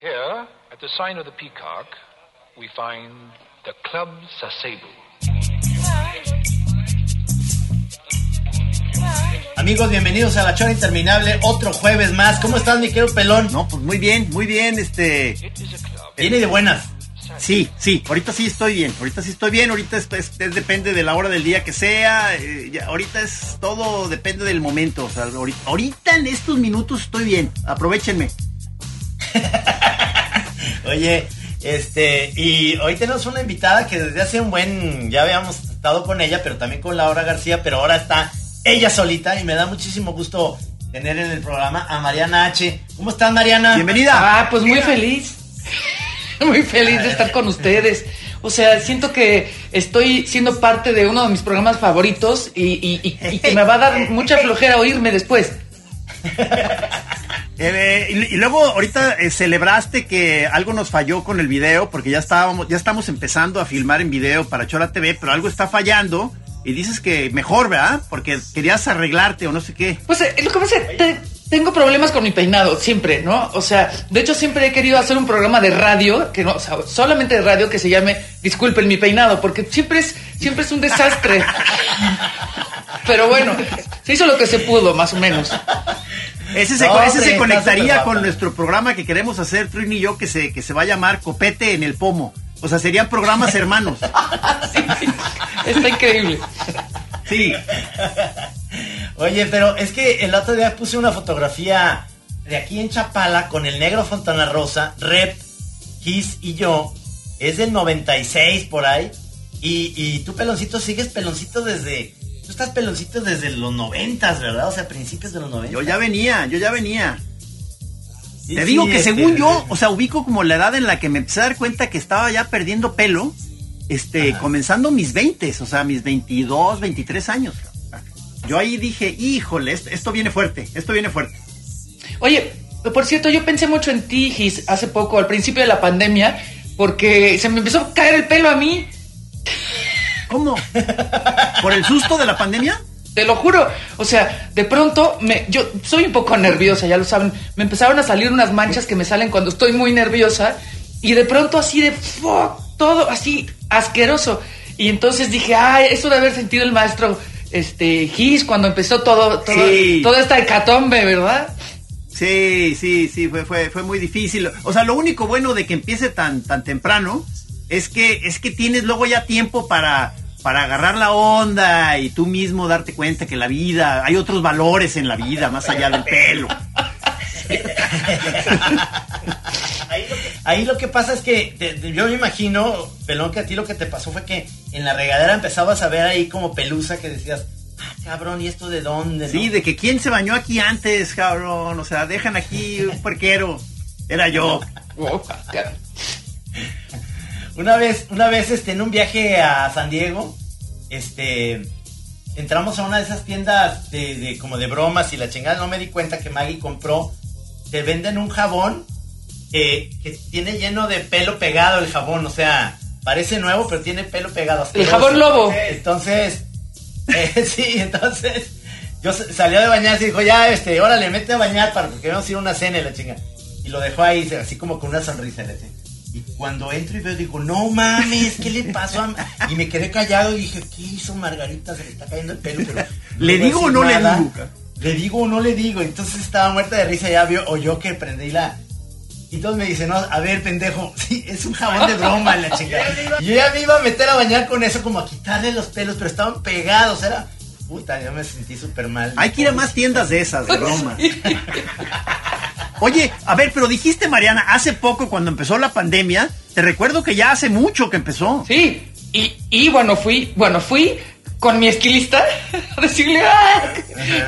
Here, at the sign of the peacock, we find the Club Sasebo. Amigos, bienvenidos a La Chora Interminable, otro jueves más. ¿Cómo estás, mi querido pelón? No, pues muy bien, muy bien, este... Viene de buenas. Sí, sí, ahorita sí estoy bien, ahorita sí estoy bien, ahorita es, es- es- depende de la hora del día que sea, eh, ya, ahorita es todo depende del momento, o sea, ahorita, ahorita en estos minutos estoy bien, aprovechenme. Oye, este, y hoy tenemos una invitada que desde hace un buen, ya habíamos estado con ella, pero también con Laura García, pero ahora está ella solita y me da muchísimo gusto tener en el programa a Mariana H. ¿Cómo estás, Mariana? Bienvenida. Ah, pues muy feliz. Muy feliz de estar con ustedes. O sea, siento que estoy siendo parte de uno de mis programas favoritos y, y- y- y que me va a dar mucha flojera oírme después. Eh, y, y luego ahorita eh, celebraste que algo nos falló con el video, porque ya estábamos, ya estamos empezando a filmar en video para Chora TV, pero algo está fallando y dices que mejor, ¿verdad? Porque querías arreglarte o no sé qué. Pues eh, lo que pasa es que te- tengo problemas con mi peinado, siempre, ¿no? O sea, de hecho siempre he querido hacer un programa de radio, que no, o sea, solamente de radio que se llame Disculpen mi peinado, porque siempre es, siempre es un desastre. Pero bueno, se hizo lo que se pudo, más o menos. Ese se, No, ese hombre, se conectaría con nuestro programa que queremos hacer, Trini y yo, que se, que se va a llamar Copete en el Pomo. O sea, serían programas hermanos. Está increíble. Sí. Oye, pero es que el otro día puse una fotografía de aquí en Chapala con el negro Fontana Rosa, Rep, Kiss y yo. Es del 96 por ahí. Y, y tú, peloncito, sigues peloncito desde. Tú estás peloncito desde los 90, ¿verdad? O sea, principios de los 90. Yo ya venía, yo ya venía. Sí, Te sí, digo que este, según yo, o sea, ubico como la edad en la que me empecé a dar cuenta que estaba ya perdiendo pelo, este, comenzando mis 20, o sea, mis 22, 23 años. Yo ahí dije, híjole, esto, esto viene fuerte, esto viene fuerte. Oye, por cierto, yo pensé mucho en ti, Gis, hace poco, al principio de la pandemia, porque se me empezó a caer el pelo a mí. ¿Cómo? ¿Por el susto de la pandemia? Te lo juro. O sea, de pronto, me, yo soy un poco nerviosa, ya lo saben. Me empezaron a salir unas manchas que me salen cuando estoy muy nerviosa. Y de pronto así de fuck, todo así asqueroso. Y entonces dije, ay, eso de haber sentido el maestro este Gis cuando empezó todo, todo Sí. toda esta hecatombe, ¿verdad? Sí, sí, sí, fue, fue, fue muy difícil. O sea, lo único bueno de que empiece tan, tan temprano es que, es que tienes luego ya tiempo para, para agarrar la onda y tú mismo darte cuenta que la vida, hay otros valores en la vida más allá del pelo. Ahí lo, que, ahí lo que pasa es que te- te- yo me imagino, pelón, que a ti lo que te pasó fue que en la regadera empezabas a ver ahí como pelusa que decías, ah, cabrón, ¿y esto de dónde? no?" Sí, de que quién se bañó aquí antes, cabrón. O sea, dejan aquí un puerquero. Era yo. Una vez, una vez este, en un viaje a San Diego, este, entramos a una de esas tiendas de, de- como de bromas y la chingada, no me di cuenta que Maggie compró, te venden un jabón eh, que tiene lleno de pelo pegado el jabón, o sea, parece nuevo pero tiene pelo pegado. El jabón lobo. Entonces, eh, sí, entonces, yo salió de bañarse y dijo, ya, este, órale, mete a bañar para porque vamos a ir a una cena y la chinga. Y lo dejó ahí, así como con una sonrisa. la chinga. Y cuando entro y veo, digo, no mames, ¿qué le pasó a Ma-?" Y me quedé callado y dije, ¿qué hizo Margarita? Se le está cayendo el pelo, pero... ¿Le digo o no le digo? Le digo o no le digo. Entonces estaba muerta de risa, ya vio, oyó que prendí la... Y entonces me dice, no, a ver, pendejo, sí, es un jabón de broma, la chingada. Y yo ya me iba a meter a bañar con eso, como a quitarle los pelos, pero estaban pegados, era... Puta, yo me sentí súper mal. Hay que ir a más tiendas de esas, de broma. Oye, a ver, pero dijiste, Mariana, hace poco cuando empezó la pandemia, te recuerdo que ya hace mucho que empezó. Sí, y, y bueno, fui, bueno, fui con mi estilista a decirle "Ah",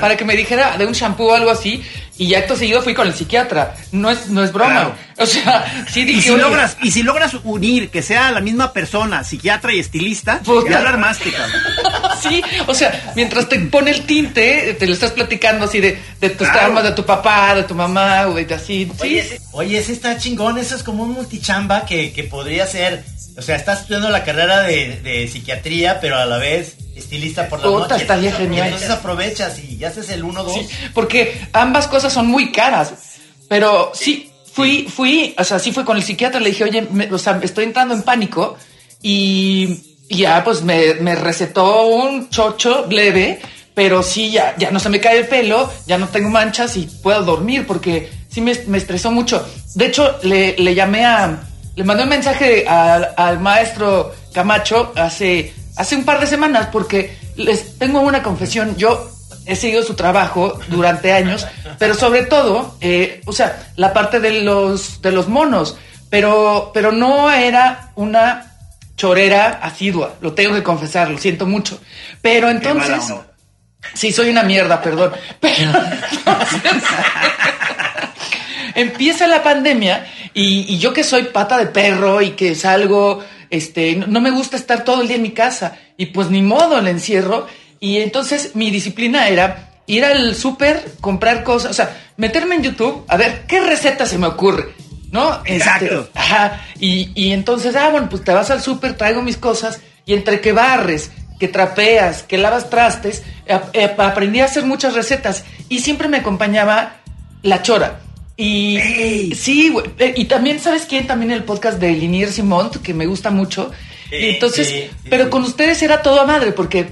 para que me dijera de un shampoo o algo así. Y acto seguido fui con el psiquiatra. No es, no es broma. Claro. O sea, sí dije. Y si "Oye, logras, y si logras unir que sea la misma persona, psiquiatra y estilista, Puta. ya armaste, cabrón. Sí, o sea, mientras te pone el tinte, te lo estás platicando así de, de tus Claro. traumas, de tu papá, de tu mamá, güey, de así. Sí, Oye, ese, oye, ese está chingón, eso es como un multichamba que, que podría ser, o sea, estás estudiando la carrera de, de psiquiatría, pero a la vez estilista por la Puta, noche. estaría genial. Y entonces aprovechas y ya haces el 1-2. Sí, porque ambas cosas son muy caras. Pero sí, Fui, fui, o sea, sí fue con el psiquiatra, le dije, oye, me- o sea, estoy entrando en pánico y, y ya pues me, me recetó un chocho leve, pero sí, ya, ya no se me cae el pelo, ya no tengo manchas y puedo dormir porque sí me, me estresó mucho. De hecho, le, le llamé a, le mandé un mensaje al, al maestro Camacho hace, hace un par de semanas porque les tengo una confesión, yo he seguido su trabajo durante años, pero sobre todo, eh, o sea, la parte de los, de los monos, pero, pero no era una chorera asidua, lo tengo que confesar, lo siento mucho. Pero entonces, sí, soy una mierda, perdón, pero entonces, empieza la pandemia y, y yo que soy pata de perro y que salgo, este, no, no me gusta estar todo el día en mi casa y pues ni modo el encierro y entonces mi disciplina era ir al súper, comprar cosas, o sea, meterme en YouTube, a ver qué receta se me ocurre, ¿no? Este, Exacto. ajá, y, y entonces, ah, bueno, pues te vas al súper, traigo mis cosas y entre que barres, que trapeas, que lavas trastes, ap- ap- aprendí a hacer muchas recetas y siempre me acompañaba la chora. Y ¡Ey! sí, güey, eh, y también, ¿sabes quién? También el podcast de Linier Simont, que me gusta mucho. Sí, y entonces, sí, sí. pero con ustedes era todo a madre, porque,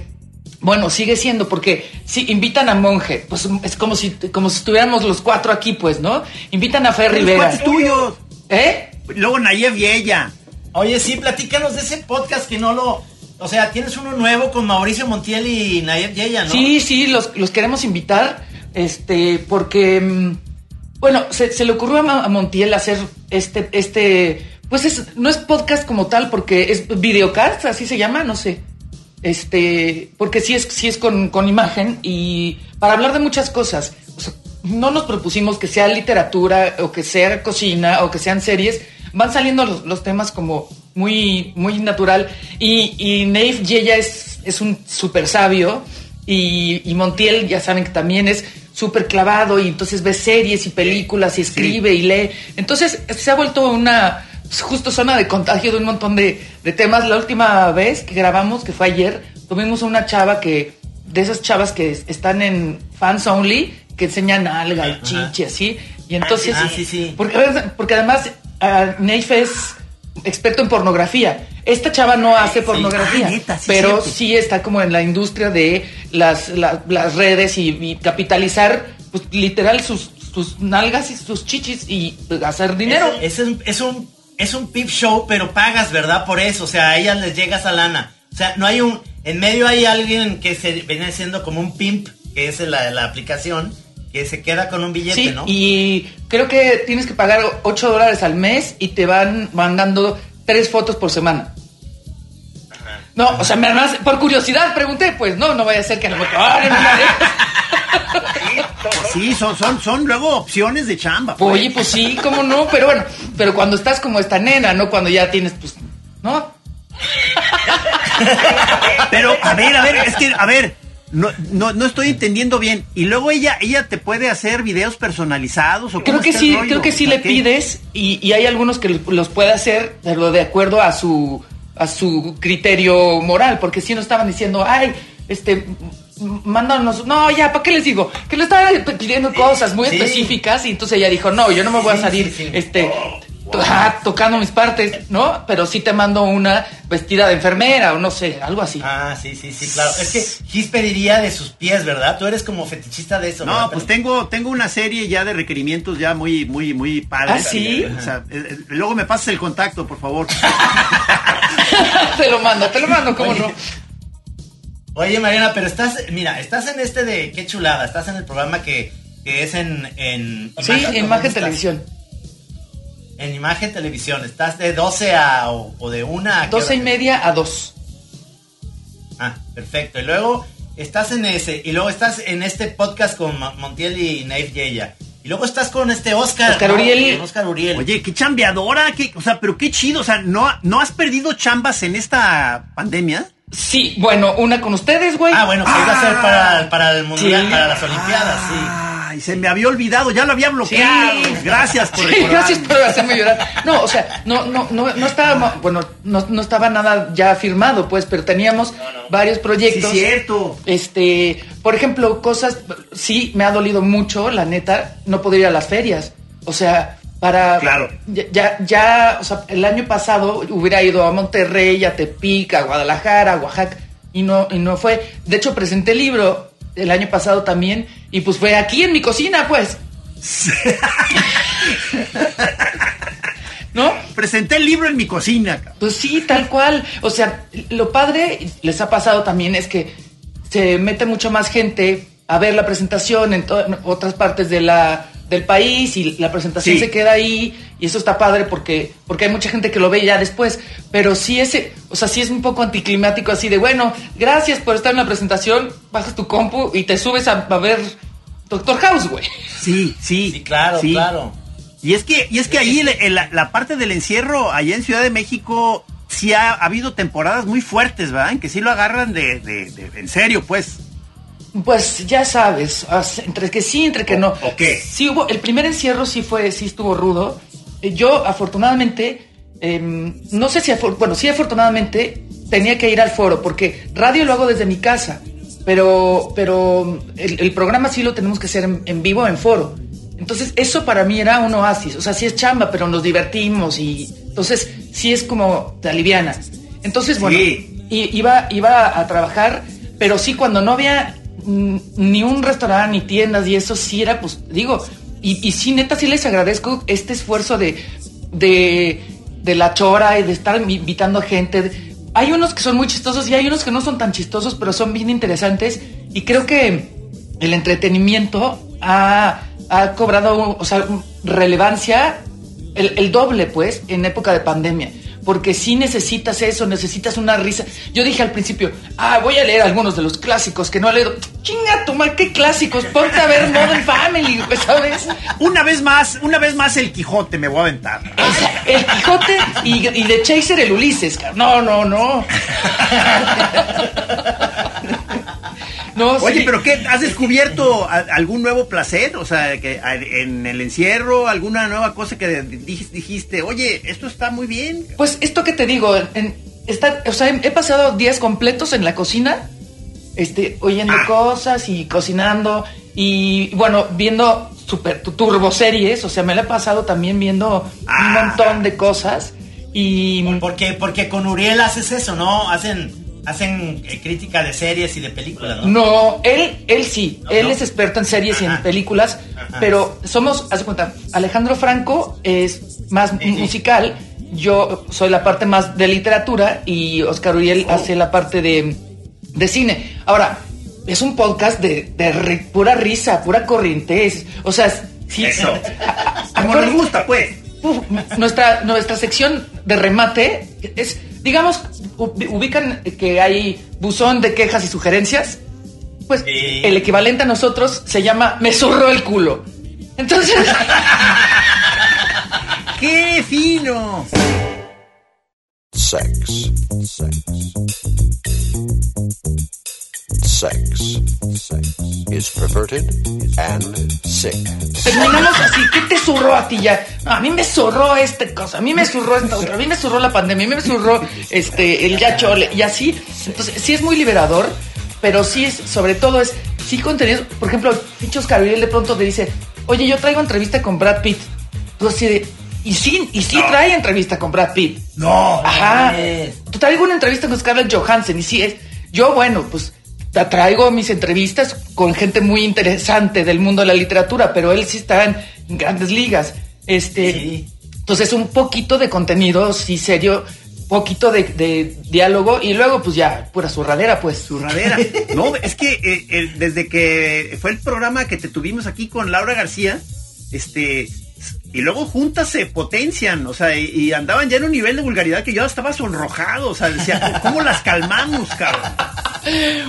bueno, sigue siendo, porque si invitan a Monje, pues es como si, como si estuviéramos los cuatro aquí, pues, ¿no? Invitan a Fer Los Rivera. cuates tuyos. ¿Eh? Luego Nayef y ella. Oye, sí, platícanos de ese podcast que no lo. O sea, tienes uno nuevo con Mauricio Montiel y Nayef Yeya, ¿no? Sí, sí, los, los queremos invitar, este, porque, mm, bueno, se, le ocurrió a, Montiel hacer este, este, pues es, no es podcast como tal, porque es videocast, así se llama, no sé. Este, porque sí es, sí es con, con imagen y para hablar de muchas cosas. No nos propusimos que sea literatura o que sea cocina o que sean series. Van saliendo los, temas como muy, muy natural. Y, y Nave Yeya es, es un súper sabio. Y, y Montiel, ya saben que también es súper clavado y entonces ve series y películas y escribe y lee. Entonces se ha vuelto una justo zona de contagio de un montón de, de temas. La última vez que grabamos, que fue ayer, tuvimos una chava que, de esas chavas que es- están en fans only, que enseñan alga y chichi así. Y entonces, Ah, sí, sí. Porque, porque además uh, Neif es experto en pornografía. Esta chava no hace pornografía, Ah, neta, sí, pero cierto. sí está como en la industria de las, la- las redes y, y capitalizar, pues literal, sus, sus nalgas y sus chichis y hacer dinero. Es, es un, es un es un pip show, pero pagas, ¿verdad? Por eso, o sea, a ellas les llega esa lana. O sea, no hay un en medio hay alguien que se viene siendo como un pimp, que es la, la aplicación, que se queda con un billete, Sí, ¿no? y creo que tienes que pagar 8 dólares al mes y te van mandando tres fotos por semana. No, o sea, me además, por curiosidad pregunté, pues no, no vaya a ser que a lo mejor. ¡Ay, no me- Sí, son, son, son luego opciones de chamba. pues. Oye, pues sí, cómo no, pero bueno, pero cuando estás como esta nena, ¿no? Cuando ya tienes, pues, ¿no? Pero, a ver, a ver, es que, a ver, no, no, no estoy entendiendo bien. Y luego ella, ella te puede hacer videos personalizados o Creo que sí, creo que sí O sea, le ¿qué? pides y, y hay algunos que los puede hacer, pero de acuerdo a su a su criterio moral, porque si no estaban diciendo, ay, este, mándanos, no, ya, ¿para qué les digo? Que le estaban pidiendo cosas muy Sí. específicas y entonces ella dijo, no, yo no me voy a Sí, salir, sí, sí. este, ajá, tocando mis partes, ¿no? Pero sí te mando una vestida de enfermera o no sé, algo así. Ah, sí, sí, sí, claro. Es que Gis pediría de sus pies, ¿verdad? Tú eres como fetichista de eso, ¿verdad? No, pues tengo, tengo una serie ya de requerimientos ya muy, muy, muy padres. ¿Ah, sí? O sea, eh, eh, luego me pasas el contacto, por favor. te lo mando, te lo mando, ¿cómo Oye, no? Oye, Mariana, pero estás, mira, estás en este de qué chulada, estás en el programa que, que es en, en Sí, ¿dónde imagen estás? televisión. En imagen televisión, estás de 12 a o, o de 1 a qué 12 y media a 2. Ah, perfecto. Y luego estás en ese, y luego estás en este podcast con Montiel y Naif Yeya. Y luego estás con este Oscar. Oscar ¿no? Uriel. Oscar Uriel. Oye, qué chambeadora, qué, o sea, pero qué chido, o sea, ¿no, ¿no has perdido chambas en esta pandemia? Sí, bueno, una con ustedes, güey. Ah, bueno, que iba a ser Ah. para, para el mundial, Sí. para las Olimpiadas, sí. Ay, se me había olvidado, ya lo había bloqueado. Sí. Gracias por Sí, gracias por hacerme llorar. No, o sea, no, no, no, no estaba, bueno, no, no estaba nada ya firmado, pues, pero teníamos varios Sí, proyectos. cierto. Este, por ejemplo, cosas, sí, me ha dolido mucho, la neta, no poder ir a las ferias. O sea, para Claro. ya, ya, ya, o sea, el año pasado hubiera ido a Monterrey, a Tepic, a Guadalajara, a Oaxaca, y no, y no fue. De hecho, presenté el libro el año pasado también, y pues fue aquí en mi cocina, pues. ¿No? Presenté el libro en mi cocina. Pues sí, tal cual. O sea, lo padre, les ha pasado también, es que se mete mucha más gente a ver la presentación en otras partes de la, del país y la presentación Sí. se queda ahí y eso está padre porque, porque hay mucha gente que lo ve ya después. Pero sí ese, o sea, sí es un poco anticlimático así de, bueno, gracias por estar en la presentación, bajas tu compu y te subes a, a ver Doctor House, güey. Sí, sí. Sí, claro, sí. claro. Y es que, y es que ahí el- el- la, la parte del encierro, allá en Ciudad de México, sí ha, ha habido temporadas muy fuertes, ¿verdad? En que sí lo agarran de, de- de- en serio, pues. Pues ya sabes, entre que sí, entre que ¿O- no. o qué? Sí hubo, el primer encierro sí fue, sí estuvo rudo. Eh, Yo afortunadamente, em, no sé si, bueno, sí afortunadamente tenía que ir al foro porque radio lo hago desde mi casa, pero, pero el, el programa sí lo tenemos que hacer en, en vivo en foro. Entonces eso para mí era un oasis, o sea, sí es chamba, pero nos divertimos y entonces sí es como te aliviana. Entonces, bueno, Sí. y iba, iba a trabajar, pero sí cuando no había ni un restaurante ni tiendas y eso sí era, pues digo, y, y sí, neta, sí les agradezco este esfuerzo de, de, la chora y de estar invitando a gente. Hay unos que son muy chistosos y hay unos que no son tan chistosos, pero son bien interesantes y creo que el entretenimiento ha, ha cobrado, o sea, relevancia el, el doble, pues, en época de pandemia. Porque si necesitas eso, necesitas una risa. Yo dije al principio, ah, voy a leer algunos de los clásicos que no he leído. Chinga, toma, ¿qué clásicos? Ponte a ver Modern Family, ¿sabes? Una vez más, una vez más el Quijote me voy a aventar. Sea, el Quijote y, y de Chaser el Ulises. No, no, no. No, Oye, sí. pero ¿qué? ¿Has descubierto a- algún nuevo placer? O sea, que en el encierro, alguna nueva cosa que dij- dijiste, oye, esto está muy bien. Pues esto que te digo, en- estar, o sea, he, pasado días completos en la cocina, este, oyendo Ah. cosas y cocinando y bueno, viendo super tu- turboseries, o sea, me la he pasado también viendo un Ah. montón de cosas y Porque, porque con Uriel haces eso, ¿no? Hacen, hacen eh, crítica de series y de películas, ¿no? no, él, él sí, No, él no. es experto en series y en películas, Ajá. pero somos, haz de cuenta, Alejandro Franco es más Sí, sí. musical, yo soy la parte más de literatura y Oscar Uriel Oh. hace la parte de, de cine. Ahora, es un podcast de, de ri- pura risa, pura corriente, o sea, sí, Eso. a- a- Como nos gusta, pues. Uf, nuestra, nuestra sección de remate es, digamos, ub- ubican que hay buzón de quejas y sugerencias. Pues Sí. el equivalente a nosotros se llama me zurró el culo. Entonces, ¡Qué fino! Sex. Sex. Sex. Sex is perverted and sick. terminamos así. ¿Qué te zurró a ti ya? No, a mí me zurró esta cosa, a mí me zurró esta otra, a mí me zurró la pandemia, a mí me zurró este, el ya chole y así. Entonces, sí es muy liberador, pero sí es, sobre todo es, sí contenido. Por ejemplo, Pinchos Gabriel de pronto te dice, oye, yo traigo entrevista con Brad Pitt. Tú así de, y sí, y sí trae entrevista con Brad Pitt. No, Ajá. Tú traigo una entrevista con Scarlett Johansson y sí es. Yo, bueno, pues traigo mis entrevistas con gente muy interesante del mundo de la literatura, pero él sí está en grandes ligas. Este. Sí. Entonces, un poquito de contenido, sí, serio, poquito de, de diálogo y luego, pues ya, pura zurradera, pues. Zurradera. No, es que eh, desde que fue el programa que te tuvimos aquí con Laura García, este, y luego juntas se potencian, o sea, y, y andaban ya en un nivel de vulgaridad que yo estaba sonrojado, o sea, decía, ¿cómo las calmamos, cabrón?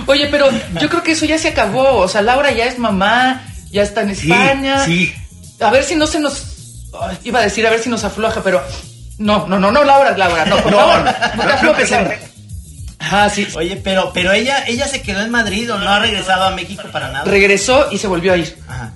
Oye, pero yo creo que eso ya se acabó. O sea, Laura ya es mamá, ya está en Sí, España. sí. A ver si no se nos. ay, Iba a decir, a ver si nos afloja, pero. No, no, no, no, Laura, Laura, no, por No, favor, no, te aflojes, no, Laura. Ajá, sí. Oye, pero, pero ella, ella se quedó en Madrid o no ha regresado a México para nada. Regresó y se volvió a ir. Ajá.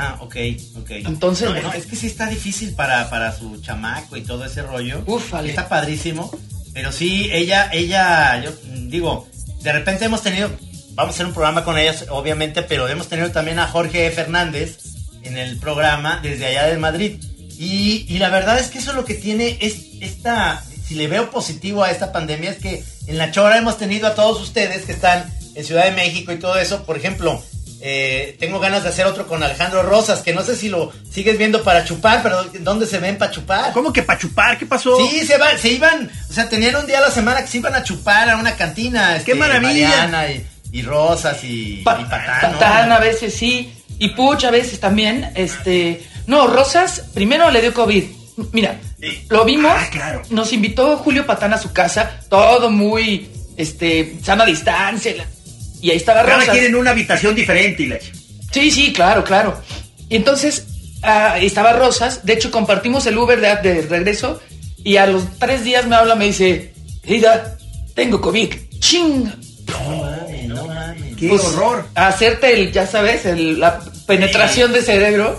Ah, ok, ok. Entonces, No, es que sí está difícil para, para su chamaco y todo ese rollo. Úfale. Está padrísimo. Pero sí, ella, ella, yo digo, de repente hemos tenido, vamos a hacer un programa con ellas, obviamente, pero hemos tenido también a Jorge Fernández en el programa desde allá de Madrid. Y, y la verdad es que eso es lo que tiene es esta, si le veo positivo a esta pandemia, es que en la Chora hemos tenido a todos ustedes que están en Ciudad de México y todo eso. Por ejemplo, eh, tengo ganas de hacer otro con Alejandro Rosas, que no sé si lo sigues viendo para chupar, pero ¿dónde se ven para chupar? ¿Cómo que para chupar? ¿Qué pasó? Sí, se, va- se iban, o sea, tenían un día a la semana que se iban a chupar a una cantina. este, ¡Qué maravilla! Mariana y, y Rosas y, Pa- y Patán, ¿no? Patán a veces sí. Y Puch a veces también. Este. No, Rosas primero le dio COVID. Mira, Sí. lo vimos. Ah, claro. Nos invitó Julio Patán a su casa. Todo muy. Este. Sana distancia. La- Y ahí estaba Ahora Rosas. quieren una habitación diferente y la Sí, sí, claro, claro. Y entonces ah, estaba Rosas, de hecho compartimos el Uber de, de regreso y a los tres días me habla, me dice, Ida, tengo COVID. ¡Ching! No mames, no mames. ¡Qué Pues, horror! hacerte el, ya sabes, el- la penetración de cerebro.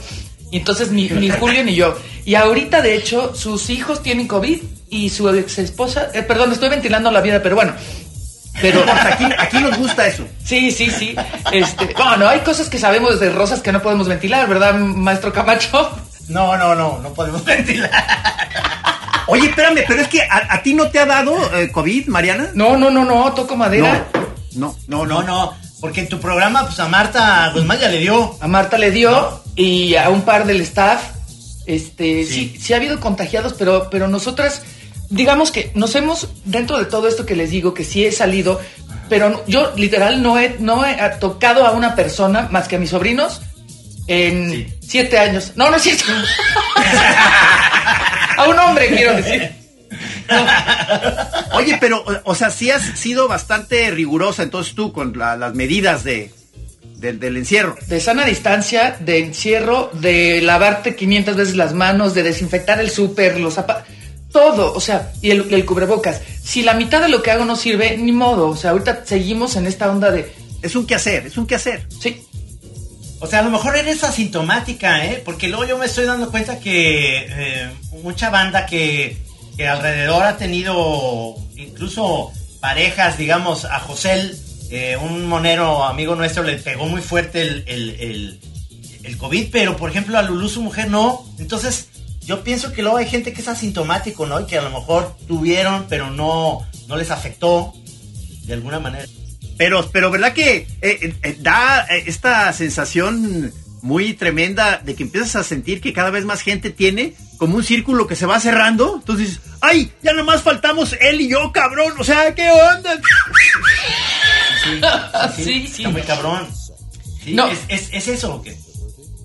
Y entonces ni, ni Julio ni yo. Y ahorita, de hecho, sus hijos tienen COVID y su ex esposa, eh, perdón, estoy ventilando la vida, pero bueno. Pero Aquí, aquí nos gusta eso. Sí, sí, sí. Este, bueno, hay cosas que sabemos de rosas que no podemos ventilar, ¿verdad, maestro Camacho? No, no, no, no podemos ventilar. Oye, espérame, pero es que a, a ti no te ha dado eh, COVID, Mariana. No, no, no, no, toco madera. No, no, No, no, porque en tu programa, pues a Marta Guzmán ya le dio. A Marta le dio y a un par del staff. Este, sí, Sí. sí, ha habido contagiados, pero, pero nosotras, digamos que nos hemos, dentro de todo esto que les digo, que sí he salido, pero yo literal no he, no he tocado a una persona más que a mis sobrinos en Sí. siete años. No, no es cierto. a un hombre, quiero decir. Oye, pero, o, o sea, sí has sido bastante rigurosa entonces tú con la- las medidas de, del- del encierro. De sana distancia, de encierro, de lavarte 500 veces las manos, de desinfectar el súper, los zapatos, todo, o sea, y el, el cubrebocas. Si la mitad de lo que hago no sirve, ni modo, o sea, ahorita seguimos en esta onda de, Es un quehacer, es un quehacer. sí, O sea, a lo mejor eres asintomática, ¿eh? Porque luego yo me estoy dando cuenta que eh, mucha banda que, que alrededor ha tenido incluso parejas, digamos, a José, eh, un monero amigo nuestro, le pegó muy fuerte el, el, el, el COVID, pero por ejemplo a Lulú, su mujer, no. Entonces, yo pienso que luego hay gente que es asintomático, ¿no? Y que a lo mejor tuvieron, pero no, no les afectó de alguna manera. Pero, pero ¿verdad que eh, eh, eh, da esta sensación muy tremenda de que empiezas a sentir que cada vez más gente tiene como un círculo que se va cerrando? Entonces dices, ¡ay! Ya nomás faltamos él y yo, cabrón. O sea, ¿qué onda? Sí, Sí, sí. Está muy cabrón. Sí, No. es, es, es eso, que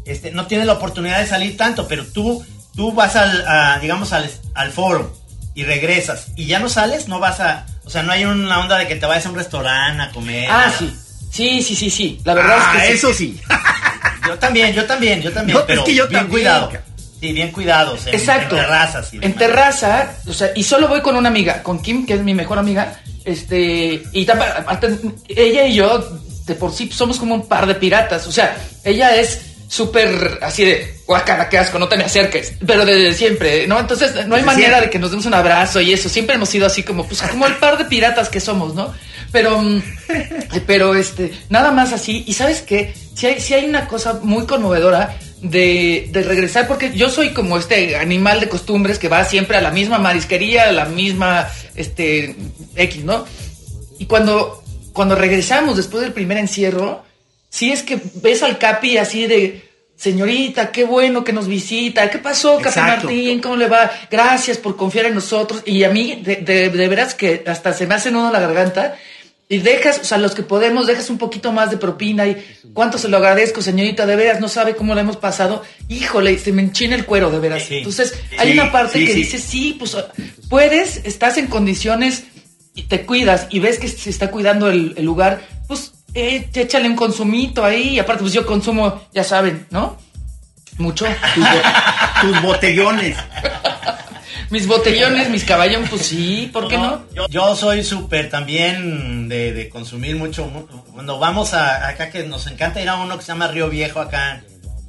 este, no tienes la oportunidad de salir tanto, pero tú, tú vas al, a, digamos, al, al foro y regresas y ya no sales, no vas a, o sea, no hay una onda de que te vayas a un restaurante a comer. ah, sí, sí, sí, sí, sí, la verdad Ah, es que sí. eso sí. Yo también, yo también, yo también, No, es pero que yo bien también, cuidado. Sí, bien cuidados. En, Exacto. En terrazas. y En terraza, o sea, y solo voy con una amiga, con Kim, que es mi mejor amiga, este, y ella y yo, de por sí, somos como un par de piratas, o sea, ella es súper así de, guacala, qué asco, no te me acerques, pero desde siempre, ¿no? Entonces, no hay Desde manera siempre. de que nos demos un abrazo y eso, siempre hemos sido así como, pues, como el par de piratas que somos, ¿no? Pero, mm, pero, este, nada más así, y ¿sabes qué? Si hay, si hay una cosa muy conmovedora, de, de regresar, porque yo soy como este animal de costumbres que va siempre a la misma marisquería, a la misma este X, ¿no? Y cuando, cuando regresamos después del primer encierro, sí es que ves al Capi así de señorita, qué bueno que nos visita, ¿qué pasó, Capi Exacto. Martín? ¿Cómo le va? Gracias por confiar en nosotros. Y a mí, de, de, de veras que hasta se me hace nudo la garganta. Y dejas, o sea, los que podemos, dejas un poquito más de propina y cuánto se lo agradezco, señorita, de veras, no sabe cómo la hemos pasado. Híjole, se me enchina el cuero, de veras. Entonces, hay Sí, una parte sí, que sí. dice, sí, pues puedes, estás en condiciones y te cuidas y ves que se está cuidando el, el lugar, pues eh, échale un consumito ahí. Y aparte, pues yo consumo, ya saben, ¿no? Mucho. Tus, bo- tus botellones. Mis botellones, mis caballones, pues sí, ¿por qué no? Yo, yo soy súper también de, de consumir mucho. mu- Cuando vamos a, acá, que nos encanta ir a uno que se llama Río Viejo, acá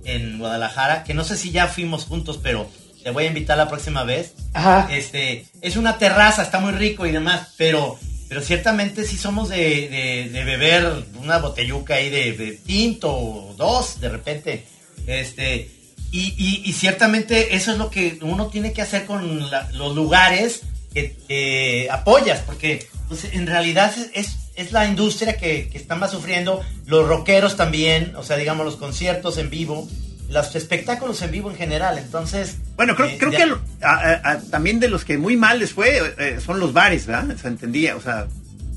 en Guadalajara, que no sé si ya fuimos juntos, pero te voy a invitar la próxima vez. Ajá. Este, es una terraza, está muy rico y demás, pero, pero ciertamente sí somos de, de- beber una botelluca ahí de, de tinto o dos de repente. Este, Y, y- ciertamente eso es lo que uno tiene que hacer con los lugares que que apoyas, porque pues, en realidad es, es, es la industria que, que está más sufriendo, los rockeros también, o sea, digamos, los conciertos en vivo, los espectáculos en vivo en general, entonces... Bueno, creo, eh, creo ya- que lo- a- a- a- también de los que muy mal les fue eh, son los bares, ¿verdad? Se entendía, o sea,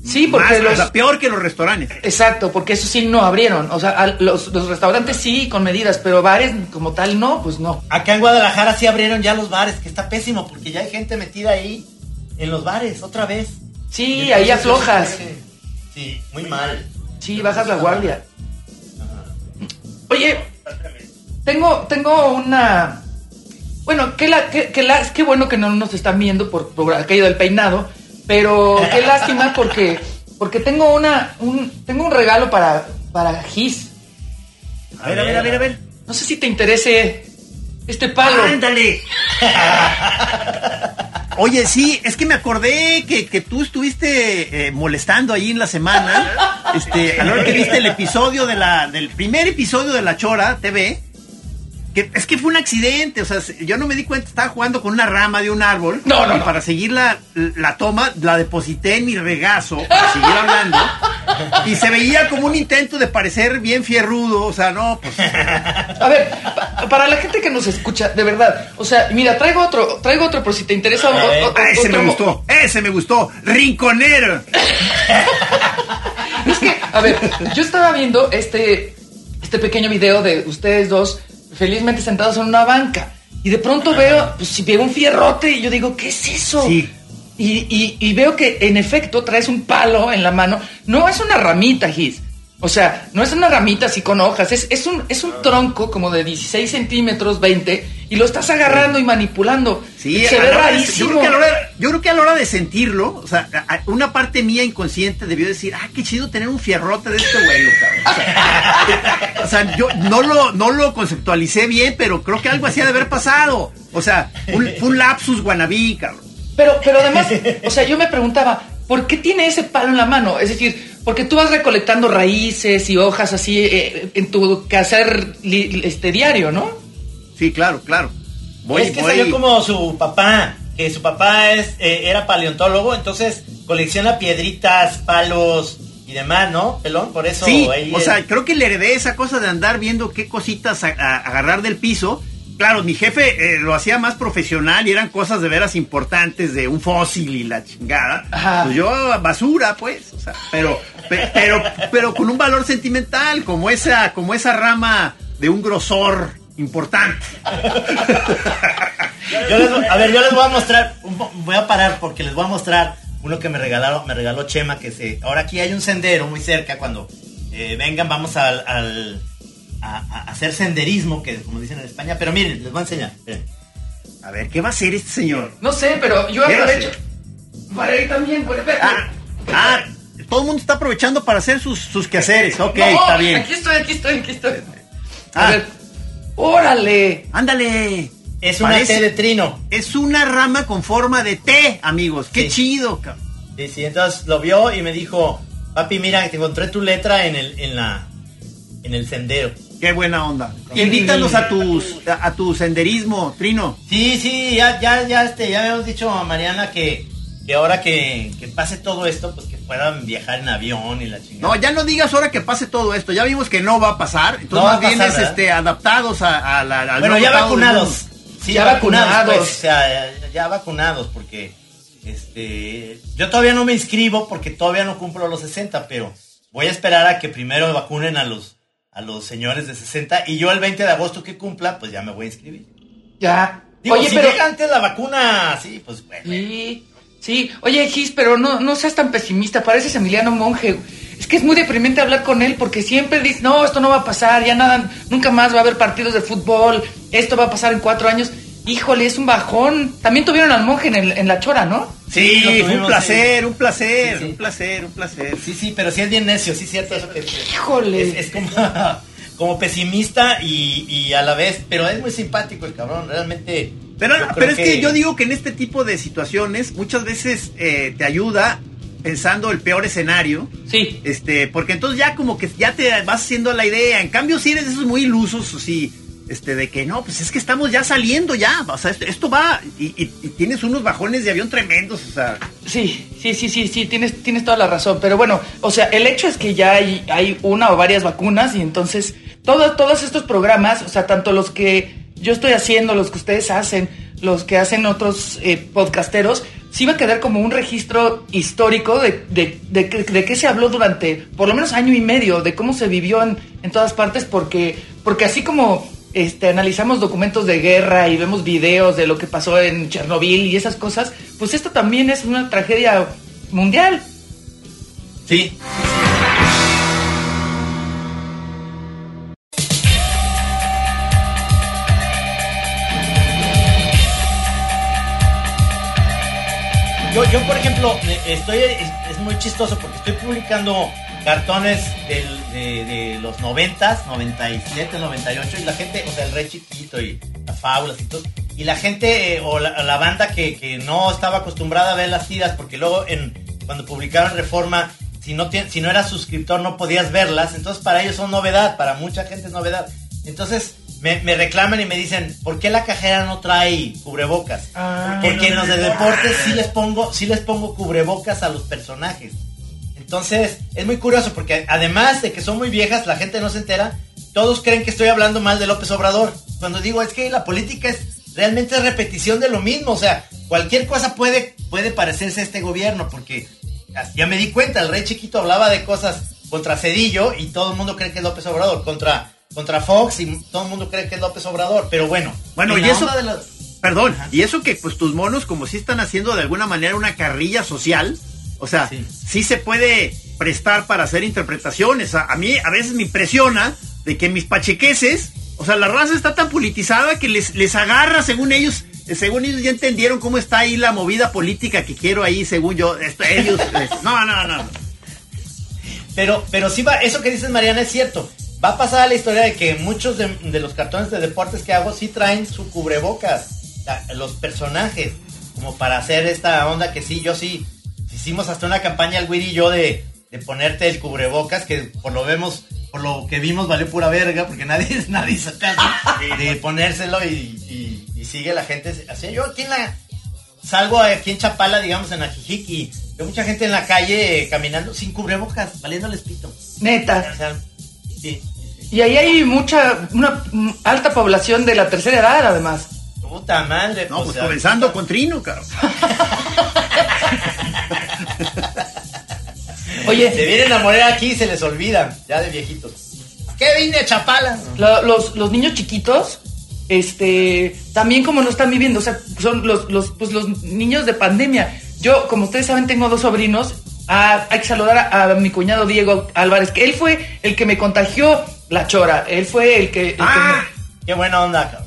Sí, porque más- los- o sea, peor que los restaurantes. Exacto, porque eso sí no abrieron. O sea, al- los, los restaurantes sí, con medidas, pero bares como tal no, pues no. Acá en Guadalajara sí abrieron ya los bares, que está pésimo, porque ya hay gente metida ahí en los bares, otra vez. Sí, Entonces, ahí aflojas. sí, Sí, muy mal. Sí, bajas la guardia. Oye, tengo, tengo una. Bueno, qué, la, qué, qué la- qué bueno que no nos están viendo por, por aquello del peinado, pero qué lástima porque, porque tengo una, un, tengo un regalo para, para Gis. A ver, a ver, a ver, a ver. No sé si te interese este palo. ¡Ándale! Oye, sí, es que me acordé que, que tú estuviste eh, molestando ahí en la semana. Este, a la hora que viste el episodio de la, del primer episodio de La Chora TV. Que es que fue un accidente, o sea, yo no me di cuenta, estaba jugando con una rama de un árbol. No, no, y no. para seguir la, la toma, la deposité en mi regazo para seguir hablando. Y se veía como un intento de parecer bien fierrudo, o sea, no, pues. A ver, pa- para la gente que nos escucha, de verdad, o sea, mira, traigo otro, traigo otro por si te interesa. o- o- o- Ah, ese me otro- gustó, ese me gustó. Rinconero. Es que, a ver, yo estaba viendo este, este pequeño video de ustedes dos felizmente sentados en una banca. Y de pronto veo, pues si veo un fierrote y yo digo, ¿qué es eso? Sí. Y, y- y veo que en efecto traes un palo en la mano. No es una ramita, Gis. O sea, no es una ramita así con hojas. Es, es, un, es un tronco como de 16 centímetros, 20, y lo estás agarrando y manipulando. Sí, se ve rarísimo. yo, creo que a la hora, yo creo que a la hora de sentirlo, o sea, una parte mía inconsciente debió decir, ah, qué chido tener un fierrote de este cabrón. O sea, o sea, yo no lo, no lo conceptualicé bien, pero creo que algo así ha de haber pasado. O sea, un, fue un lapsus guanabí, cabrón. Pero, pero además, o sea, yo me preguntaba, ¿por qué tiene ese palo en la mano? Es decir, porque tú vas recolectando raíces y hojas así eh, en tu quehacer este diario, ¿no? Sí, claro, claro. Voy, es que voy- salió como su papá, que su papá es, eh, era paleontólogo, entonces colecciona piedritas, palos y demás, ¿no? Pelón, por eso Sí, ahí o es- sea, creo que le heredé esa cosa de andar viendo qué cositas a- a- agarrar del piso. Claro, mi jefe eh, lo hacía más profesional y eran cosas de veras importantes de un fósil y la chingada. Ajá. Pues yo basura, pues, o sea, pero, pe- pero, pero con un valor sentimental, como esa, como esa rama de un grosor importante. Yo les voy- a ver, yo les voy a mostrar, voy a parar porque les voy a mostrar uno que me regalaron, me regaló Chema, que se, ahora aquí hay un sendero muy cerca, cuando eh, vengan vamos al, al- a, a hacer senderismo, que como dicen en España, pero miren, les voy a enseñar. miren. A ver, ¿qué va a hacer este señor? No sé, pero yo ¿Qué aprovecho para ir también, por. Ah, ah, todo el mundo está aprovechando para hacer sus, sus quehaceres. Ok, No, está bien. Aquí estoy, aquí estoy, aquí estoy. A Ah. ver, órale. Ándale. Es una Parece- T de trino. Es una rama con forma de T, amigos. Qué Sí. chido, cabrón. Sí, sí, entonces lo vio y me dijo, papi, mira, te encontré tu letra en el, en la, en el sendero. Qué buena onda. Invítanos a tus a, a tu senderismo, Trino. Sí, sí, ya, ya, ya, este, ya habíamos dicho a Mariana que, que ahora que, que pase todo esto, pues que puedan viajar en avión y la chingada. No, ya no digas ahora que pase todo esto. Ya vimos que no va a pasar. Entonces No más bien es este adaptados a, a la al bueno, ya vacunados. Sí, Ya vacunados. vacunados. pues, o sea, ya, ya vacunados, porque este, yo todavía no me inscribo porque todavía no cumplo los 60, pero voy a esperar a que primero vacunen a los, a los señores de 60 y yo el 20 de agosto que cumpla, pues ya me voy a inscribir. Ya. Digo, Oye, si pero. llega antes la vacuna, sí, pues bueno. Sí, sí. Oye, Gis, pero no, no seas tan pesimista. Pareces Emiliano Monge. Es que es muy deprimente hablar con él porque siempre dice, no, esto no va a pasar, ya nada, nunca más va a haber partidos de fútbol, esto va a pasar en cuatro años. Híjole, es un bajón. También tuvieron al monje en, el- en la chora, ¿no? Sí, Sí, un placer, un placer, Sí, sí. un placer, un placer. Sí, sí, pero sí es bien necio, sí cierto eso que Híjole. Es, es como, como pesimista y, y a la vez, pero es muy simpático el cabrón, realmente. Pero, pero es que... yo digo que en este tipo de situaciones muchas veces eh, te ayuda pensando el peor escenario. Sí. Este, porque entonces ya como que ya te vas haciendo la idea. En cambio, si eres de esos muy ilusos, sí, este, de que no, pues es que estamos ya saliendo ya, o sea, esto, esto va, y, tienes unos bajones de avión tremendos, o sea, Sí, sí, sí, sí, sí, tienes, tienes toda la razón. Pero bueno, o sea, el hecho es que ya hay, hay una o varias vacunas y entonces todos, todos estos programas, o sea, tanto los que yo estoy haciendo, los que ustedes hacen, los que hacen otros eh, podcasteros, sí va a quedar como un registro histórico de, de, de, que- de qué se habló durante por lo menos año y medio, de cómo se vivió en, en todas partes, porque, porque así como este, analizamos documentos de guerra y vemos videos de lo que pasó en Chernobyl y esas cosas, pues esto también es una tragedia mundial. Sí. Yo, yo, por ejemplo, eh, estoy, es, es muy chistoso porque estoy publicando cartones del- de, de los 90, 97, 98 y la gente, o sea, el rey chiquito y las fábulas y todo. Y la gente eh, o la, la banda que, que no estaba acostumbrada a ver las tiras porque luego en, cuando publicaron Reforma, si no, tien- si no eras suscriptor no podías verlas, entonces para ellos son novedad, para mucha gente es novedad. Entonces me, me reclaman y me dicen, ¿por qué la cajera no trae cubrebocas? Ah. Porque en los de deportes sí les pongo, sí les pongo cubrebocas a los personajes. Entonces, es muy curioso porque además de que son muy viejas, la gente no se entera, todos creen que estoy hablando mal de López Obrador. Cuando digo es que la política es realmente es repetición de lo mismo, o sea, cualquier cosa puede, puede parecerse a este gobierno, porque ya me di cuenta, el rey chiquito hablaba de cosas contra Cedillo y todo el mundo cree que es López Obrador, contra, contra Fox y todo el mundo cree que es López Obrador, pero bueno. Bueno, en y eso- onda de los- Perdón, y eso que pues tus monos como si están haciendo de alguna manera una carrilla social, o sea, sí, Sí. se puede prestar para hacer interpretaciones. A, a mí a veces me impresiona de que mis pachequeses, o sea, la raza está tan politizada que les, les agarra según ellos, según ellos ya entendieron cómo está ahí la movida política que quiero ahí, según yo, esto, ellos, no, no, no. Pero, pero sí va, eso que dices Mariana es cierto. Va a pasar a la historia de que muchos de, de los cartones de deportes que hago sí traen su cubrebocas. la- los personajes. Como para hacer esta onda que sí, yo sí. Hicimos hasta una campaña el Wiri y yo de, de ponerte el cubrebocas, que por lo vemos, por lo que vimos valió pura verga, porque nadie, nadie hizo caso de, de ponérselo y, y- y sigue la gente. Así yo aquí en la, salgo aquí en Chapala, digamos, en Ajijic, y veo mucha gente en la calle eh, caminando sin cubrebocas, valiéndoles pito. Neta. O sea, sí. Y ahí hay mucha, una alta población de la tercera edad, además. Puta madre. No, o pues sea, comenzando con Trino, cabrón. Oye, Se vienen a morir aquí y se les olvidan, ya de viejitos. ¿Qué vine a Chapala? Lo- los, los niños chiquitos, este, también como no están viviendo, o sea, son los, los, pues los niños de pandemia. Yo, como ustedes saben, tengo dos sobrinos. Ah, hay que saludar a, a mi cuñado Diego Álvarez, que él fue el que me contagió la chora. Él fue el que... el que Ah, Qué buena onda,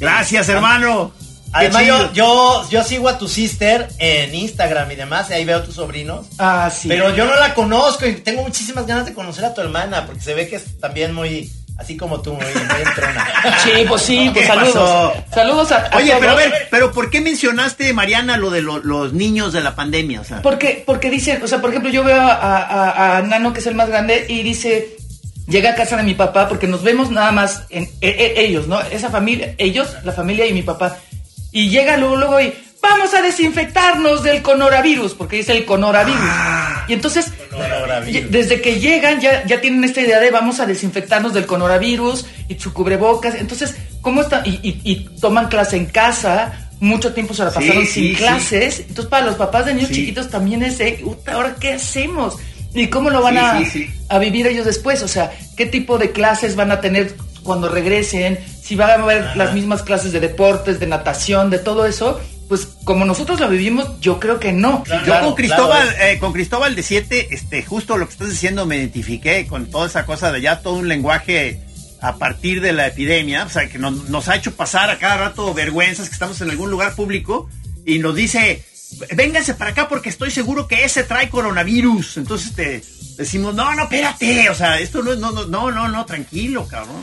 gracias, hermano. Además, yo, yo, yo sigo a tu sister en Instagram y demás, y ahí veo a tus sobrinos. ah, sí. Pero yo no la conozco y tengo muchísimas ganas de conocer a tu hermana, porque se ve que es también muy, así como tú, muy, muy entrona. Sí, pues sí, pues ¿Qué saludos. pasó? Saludos a, a Oye, pero a ver, pero ¿por qué mencionaste, Mariana, lo de lo- los niños de la pandemia? O sea, Porque, porque dicen, o sea, por ejemplo, yo veo a, a- a Nano, que es el más grande, y dice, llega a casa de mi papá, porque nos vemos nada más en e- e- ellos, ¿no? Esa familia, ellos, la familia y mi papá. Y llega luego, luego y vamos a desinfectarnos del coronavirus, porque dice el coronavirus. y entonces, desde que llegan ya, ya tienen esta idea de vamos a desinfectarnos del coronavirus y su cubrebocas. Entonces, ¿cómo está? Y, y- y toman clase en casa. Mucho tiempo se la pasaron sí, sin sí. clases. Entonces, para los papás de niños chiquitos también es de, "Uta, ¿ahora qué hacemos? ¿Y cómo lo van a, a vivir ellos después? O sea, ¿qué tipo de clases van a tener cuando regresen? Si van a haber las mismas clases de deportes, de natación, de todo eso. Pues como nosotros lo vivimos, yo creo que no. Claro. Yo con Cristóbal, claro. eh, con Cristóbal de 7, este, justo lo que estás diciendo me identifiqué con toda esa cosa de ya todo un lenguaje a partir de la epidemia, o sea, que nos, nos ha hecho pasar a cada rato vergüenzas que estamos en algún lugar público y nos dice, vénganse para acá porque estoy seguro que ese trae coronavirus. Entonces te decimos, no, no, espérate, o sea, esto no es, no, no, no, no, no, tranquilo, cabrón.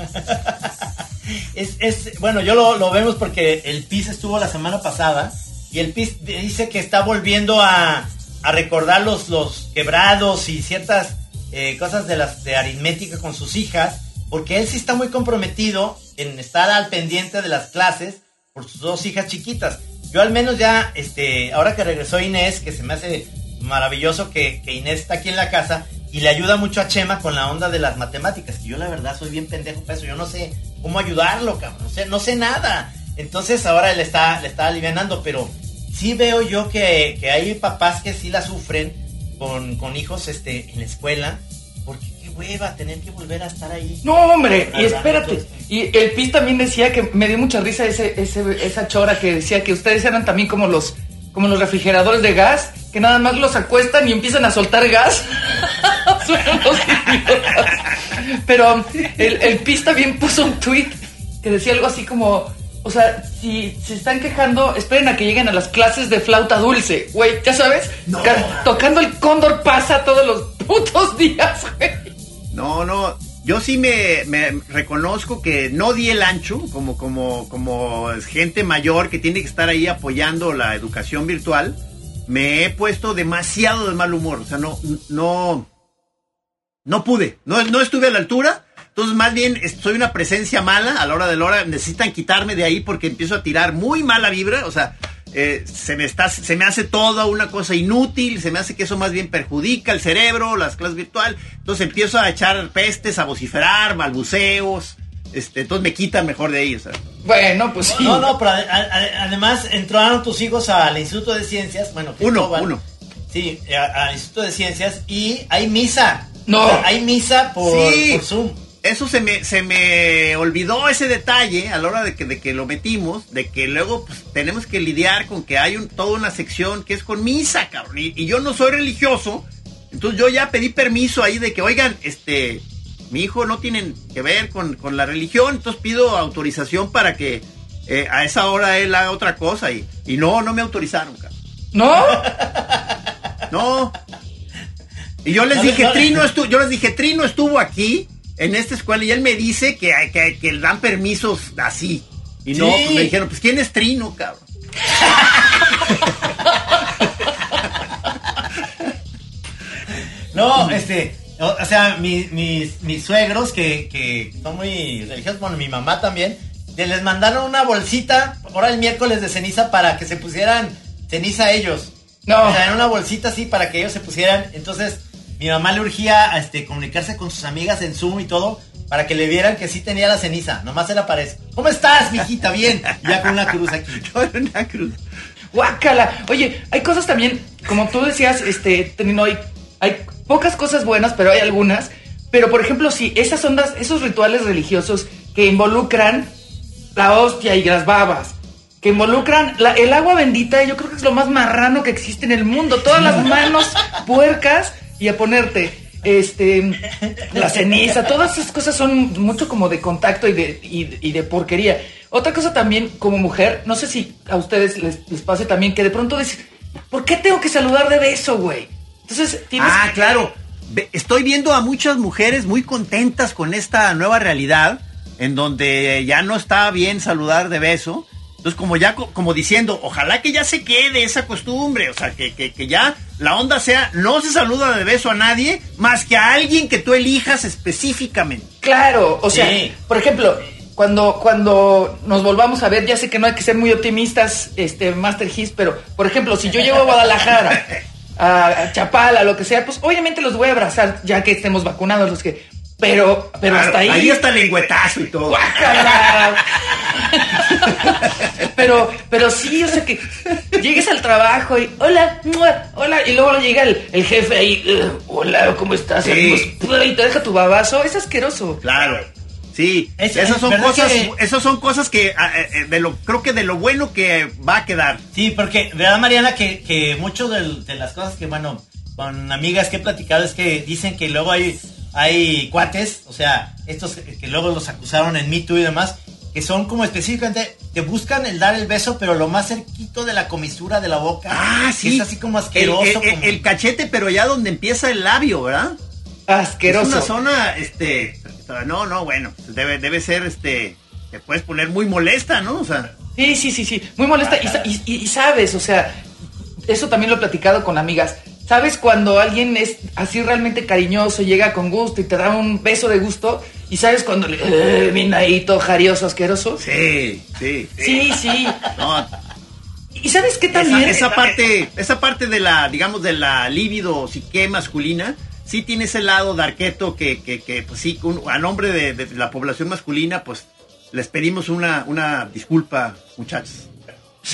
Es, es, bueno, yo lo, lo vemos porque el PIS estuvo la semana pasada y el PIS dice que está volviendo a, a recordar los, los quebrados y ciertas eh, cosas de las de aritmética con sus hijas porque él sí está muy comprometido en estar al pendiente de las clases por sus dos hijas chiquitas. Yo al menos ya, este, ahora que regresó Inés, que se me hace maravilloso que, que Inés está aquí en la casa y le ayuda mucho a Chema con la onda de las matemáticas, que yo la verdad soy bien pendejo para eso, yo no sé cómo ayudarlo, cabrón, no sé, no sé nada. Entonces ahora le está, le está alivianando, pero sí veo yo que, que hay papás que sí la sufren con, con hijos este, en la escuela, porque qué hueva tener que volver a estar ahí. No, hombre, y espérate. Y el PIS también decía que me dio mucha risa ese, ese- esa chora que decía que ustedes eran también como los, como los refrigeradores de gas, que nada más los acuestan y empiezan a soltar gas. Pero el, el PIS también puso un tweet que decía algo así como. O sea, si se están quejando, esperen a que lleguen a las clases de flauta dulce, güey, ya sabes, Ca- tocando el cóndor pasa todos los putos días, güey. No, no. Yo sí me, reconozco que no di el ancho como, como, como gente mayor que tiene que estar ahí apoyando la educación virtual. Me he puesto demasiado de mal humor. O sea, no, no, no pude. No, no estuve a la altura. Entonces, más bien, soy una presencia mala a la hora de la hora. Necesitan quitarme de ahí porque empiezo a tirar muy mala vibra. O sea, eh, se, me está, se me hace toda una cosa inútil. Se me hace que eso más bien perjudica el cerebro, las clases virtual. Entonces empiezo a echar pestes, a vociferar, balbuceos. Este, entonces me quitan mejor de ahí. O sea. Bueno, pues sí. No, no, pero a- a- además entraron tus hijos al Instituto de Ciencias, bueno, Uno, Cristóbal. uno. Sí, al Instituto de Ciencias y hay misa. No. O sea, hay misa por, Sí. por Zoom. Eso se me, se me olvidó ese detalle a la hora de que, de que lo metimos, de que luego pues, tenemos que lidiar con que hay un, toda una sección que es con misa, cabrón. Y, y yo no soy religioso, entonces yo ya pedí permiso ahí de que, oigan, este, mi hijo no tiene que ver con, con la religión, entonces pido autorización para que eh, a esa hora él haga otra cosa. Y, y no, no me autorizaron, cabrón. ¿No? No. Y yo les No, dije, no. Trino estuvo, yo les dije, Trino estuvo aquí en esta escuela y él me dice que, que, que le dan permisos así. Y no, Sí. pues me dijeron, pues ¿quién es Trino, cabrón? No, este, o, o sea, mi- mis, mis suegros que, que son muy religiosos, bueno, mi mamá también, les mandaron una bolsita ahora el miércoles de ceniza para que se pusieran ceniza ellos. No. O sea, en una bolsita así para que ellos se pusieran. Entonces, mi mamá le urgía a, este, comunicarse con sus amigas en Zoom y todo para que le vieran que sí tenía la ceniza. Nomás era para eso. ¿Cómo estás, mijita? Bien. Y ya con una cruz aquí. Era una cruz. Guácala. Oye, hay cosas también, como tú decías, este, Trino, hay, hay pocas cosas buenas, pero hay algunas. Pero, por ejemplo, sí, esas ondas, esos rituales religiosos que involucran la hostia y las babas, que involucran la- el agua bendita, yo creo que es lo más marrano que existe en el mundo. Todas las manos puercas y a ponerte este la ceniza, todas esas cosas son mucho como de contacto y de, y, y de porquería. Otra cosa también, como mujer, no sé si a ustedes les, les pase también que de pronto dicen, ¿por qué tengo que saludar de beso, güey? Entonces tienes Ah, claro. Estoy viendo a muchas mujeres muy contentas con esta nueva realidad, en donde ya no está bien saludar de beso. Entonces, como ya, co- como diciendo, ojalá que ya se quede esa costumbre, o sea, que, que, que ya la onda sea, no se saluda de beso a nadie, más que a alguien que tú elijas específicamente. Claro, o sea, Sí. por ejemplo, cuando, cuando nos volvamos a ver, ya sé que no hay que ser muy optimistas, este, Master His, pero, por ejemplo, si yo llego a Guadalajara, a, a Chapala, lo que sea, pues obviamente los voy a abrazar, ya que estemos vacunados, los que. Pero, pero Claro, hasta ahí. Ahí está lengüetazo y todo. ¡Guácala! pero, pero sí, o sea que llegues al trabajo y hola, mua, hola, y luego llega el, el jefe ahí, "Ugh, hola, ¿cómo estás? Sí. amigos?", Y te deja tu babazo, es asqueroso. Claro. Sí, Es- esas es son cosas, que- esas son cosas que ah, eh, eh, de lo, creo que de lo bueno que va a quedar. Sí, porque, ¿verdad, Mariana? Que, que mucho del- de, las cosas que, bueno, con amigas que he platicado es que dicen que luego hay, hay cuates, o sea, estos que, luego los acusaron en Me Too y demás, que son como específicamente, te buscan el dar el beso, pero lo más cerquito de la comisura de la boca. Ah, sí. Es así como asqueroso. El, el- como- el cachete, pero ya donde empieza el labio, ¿verdad? Asqueroso. Es una zona, este, no, no, bueno, debe, debe ser, este, te puedes poner muy molesta, ¿no? O sea, Sí, sí, sí, sí. Muy molesta. Y- y sabes, o sea, eso también lo he platicado con amigas. ¿Sabes cuando alguien es así realmente cariñoso, llega con gusto y te da un beso de gusto? Y sabes cuando le. Eh, bien ahí, todo jarioso, asqueroso. Sí, sí. Sí, sí. No, ¿Y sabes qué esa, también? esa parte, esa parte de la, digamos, de la libido psique masculina, sí tiene ese lado de arqueto que, que, que pues sí, un- a nombre de, de la población masculina, pues les pedimos una, una disculpa, muchachos.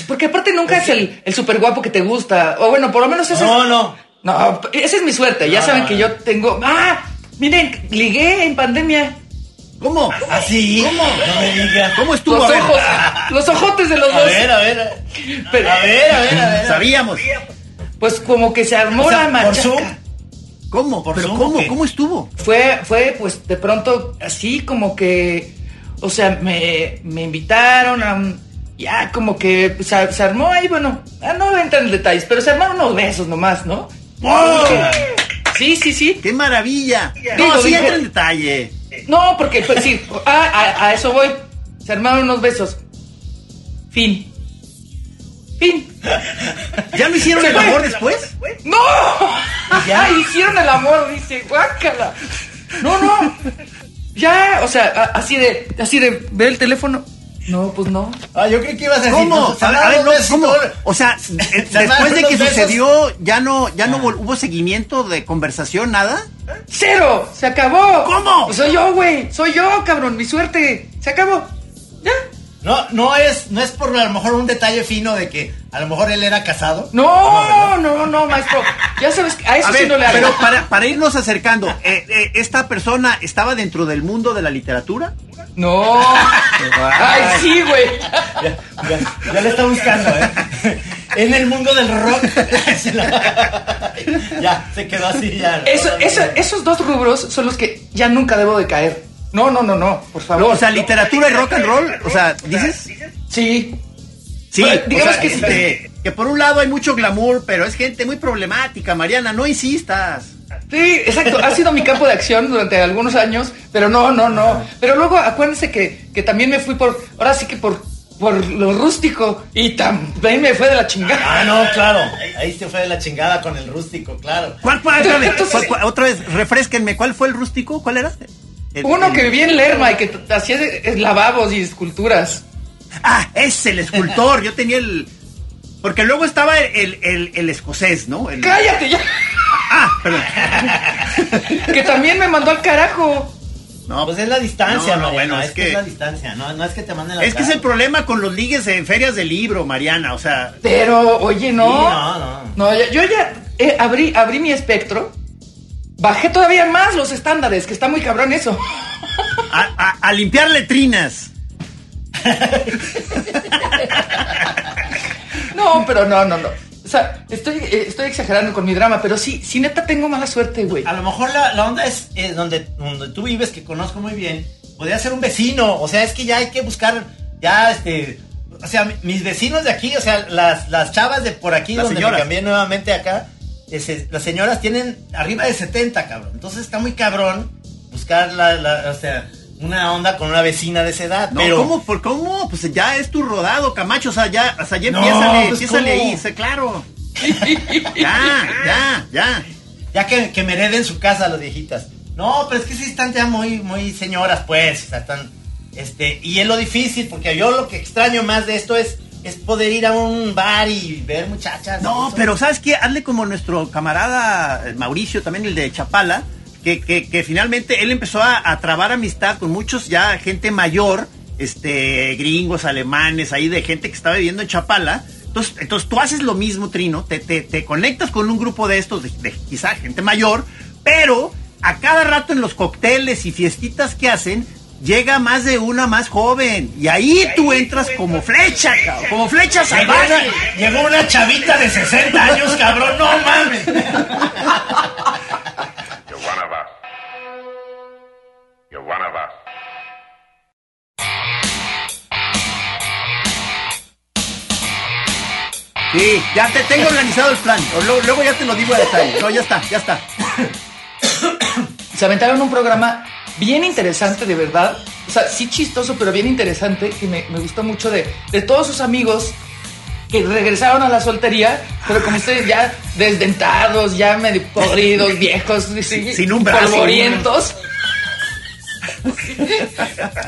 Porque aparte nunca es el, el super guapo que te gusta. O bueno, por lo menos ese No, es. no. No, esa es mi suerte. Ya saben que yo tengo. ¡Ah! Miren, ligué en pandemia. ¿Cómo? ¿Así? ¿Cómo? No me digas. ¿Cómo estuvo? Los A ojos, los ojotes de los A dos. ver, a ver. A ver, a ver, a ver. Sabíamos. Pues como que se armó O sea, la por machaca. ¿Cómo? ¿Por ¿Pero cómo? qué? ¿Cómo estuvo? Fue, fue, pues de pronto así como que, o sea, me, me invitaron a un, ya como que se, se armó ahí, bueno, ah, no voy a entrar en detalles, pero se armaron unos besos nomás, ¿no? Sí, sí, sí. ¡Qué maravilla! Digo, No, sí, digo- entra en detalle. No, porque, pues sí, a, a- a eso voy. Se armaron unos besos. Fin. Fin. ¿Ya no hicieron el amor después? ¡No! Ya hicieron el amor, dice, guácala. No, no. Ya, o sea, así de, así de, ver el teléfono. No, pues no. Ah, yo creí que ibas a decir. ¿Cómo? no, A ver, no, ¿cómo? O sea, eh, después de que sucedió, ya no, ya no vol- hubo seguimiento de conversación, nada. ¡Cero! ¡Se acabó! ¿Cómo? Pues soy yo, güey. Soy yo, cabrón. Mi suerte. Se acabó. Ya. No, no es, no es por a lo mejor un detalle fino de que a lo mejor él era casado. No, no, no, maestro. Ya sabes, que a eso A sí ver, no le hago. pero para, para irnos acercando, eh, eh, ¿esta persona estaba dentro del mundo de la literatura? No. Ay, sí, güey. Ya, ya, ya le está buscando, ¿eh? En el mundo del rock. ya, se quedó así ya. Eso, eso- esos dos rubros son los que ya nunca debo de caer. No, no, no, no. Por favor. No, o sea, literatura y rock and roll, o sea, ¿dices? Sí. Sí, Bueno, o digamos sea, que sí. este, que por un lado hay mucho glamour, pero es gente muy problemática, Mariana, no insistas. Sí, exacto. Ha sido mi campo de acción durante algunos años, pero no, no, no. Pero luego acuérdense que, que también me fui por, ahora sí que por, por lo rústico y también me fue de la chingada. Ah, no, claro. Ahí se fue de la chingada con el rústico, claro. ¿Cuál fue otra vez, refresquenme, ¿cuál fue el rústico? ¿Cuál era? El- Uno el- que vivía en Lerma y que hacía lavabos y esculturas. Ah, es el escultor, yo tenía el... Porque luego estaba el, el, el escocés, ¿no? El- ¡Cállate ya! Ah, perdón. Que también me mandó al carajo. No, pues es la distancia, No, no, Mariana, bueno, es, es que... que- es la distancia, no, no es que te manden la Es que es el problema con los ligues en ferias de libro, Mariana, o sea... Pero, oye, no. Sí, no, no. Yo ya eh, abrí, abrí mi espectro. Bajé todavía más los estándares, que está muy cabrón eso. A, a- a limpiar letrinas. No, pero no, no, no. O sea, estoy, eh, estoy exagerando con mi drama, pero sí, sí neta tengo mala suerte, güey. A lo mejor la, la onda es eh, donde, donde tú vives, que conozco muy bien, podría ser un vecino, o sea, es que ya hay que buscar, ya, este, o sea, mi- mis vecinos de aquí, o sea, las, las chavas de por aquí, Las donde señoras. me cambié nuevamente acá, las señoras tienen arriba de 70, cabrón, entonces está muy cabrón buscar la, la- o sea, una onda con una vecina de esa edad, No, pero... ¿cómo? ¿Por cómo? Pues ya es tu rodado, Camacho, o sea, ya, o sea, ya No, pues, ahí, sea, claro. Ya, ya, ya. Ya que, que me hereden su casa las viejitas. No, pero es que sí están ya muy, muy señoras, pues. O sea, están. Este, y es lo difícil, porque yo lo que extraño más de esto es, es poder ir a un bar y ver muchachas. No, pero ¿sabes qué? Hazle como nuestro camarada eh, Mauricio, también el de Chapala, que, que, que finalmente él empezó a, a trabar amistad con muchos ya gente mayor, este, gringos, alemanes, ahí de gente que estaba viviendo en Chapala. Entonces, entonces tú haces lo mismo, Trino, te, te, te conectas con un grupo de estos, de, de quizá gente mayor, pero a cada rato en los cócteles y fiestitas que hacen, llega más de una más joven. Y ahí tú entras como flecha, cabrón, como flecha Llegó salvaje. una, llegó una chavita de 60 años, cabrón, no mames. You're one of us. You're one of us. Sí, ya te tengo organizado el plan. O Luego, luego ya te lo digo a detalle. No, ya está, ya está. Se aventaron un programa bien interesante, de verdad. O sea, sí chistoso, pero bien interesante, que me, me gustó mucho de, de todos sus amigos que regresaron a la soltería, pero como ustedes ya desdentados, ya medio podridos, viejos, sí, sin un brazo, polvorientos.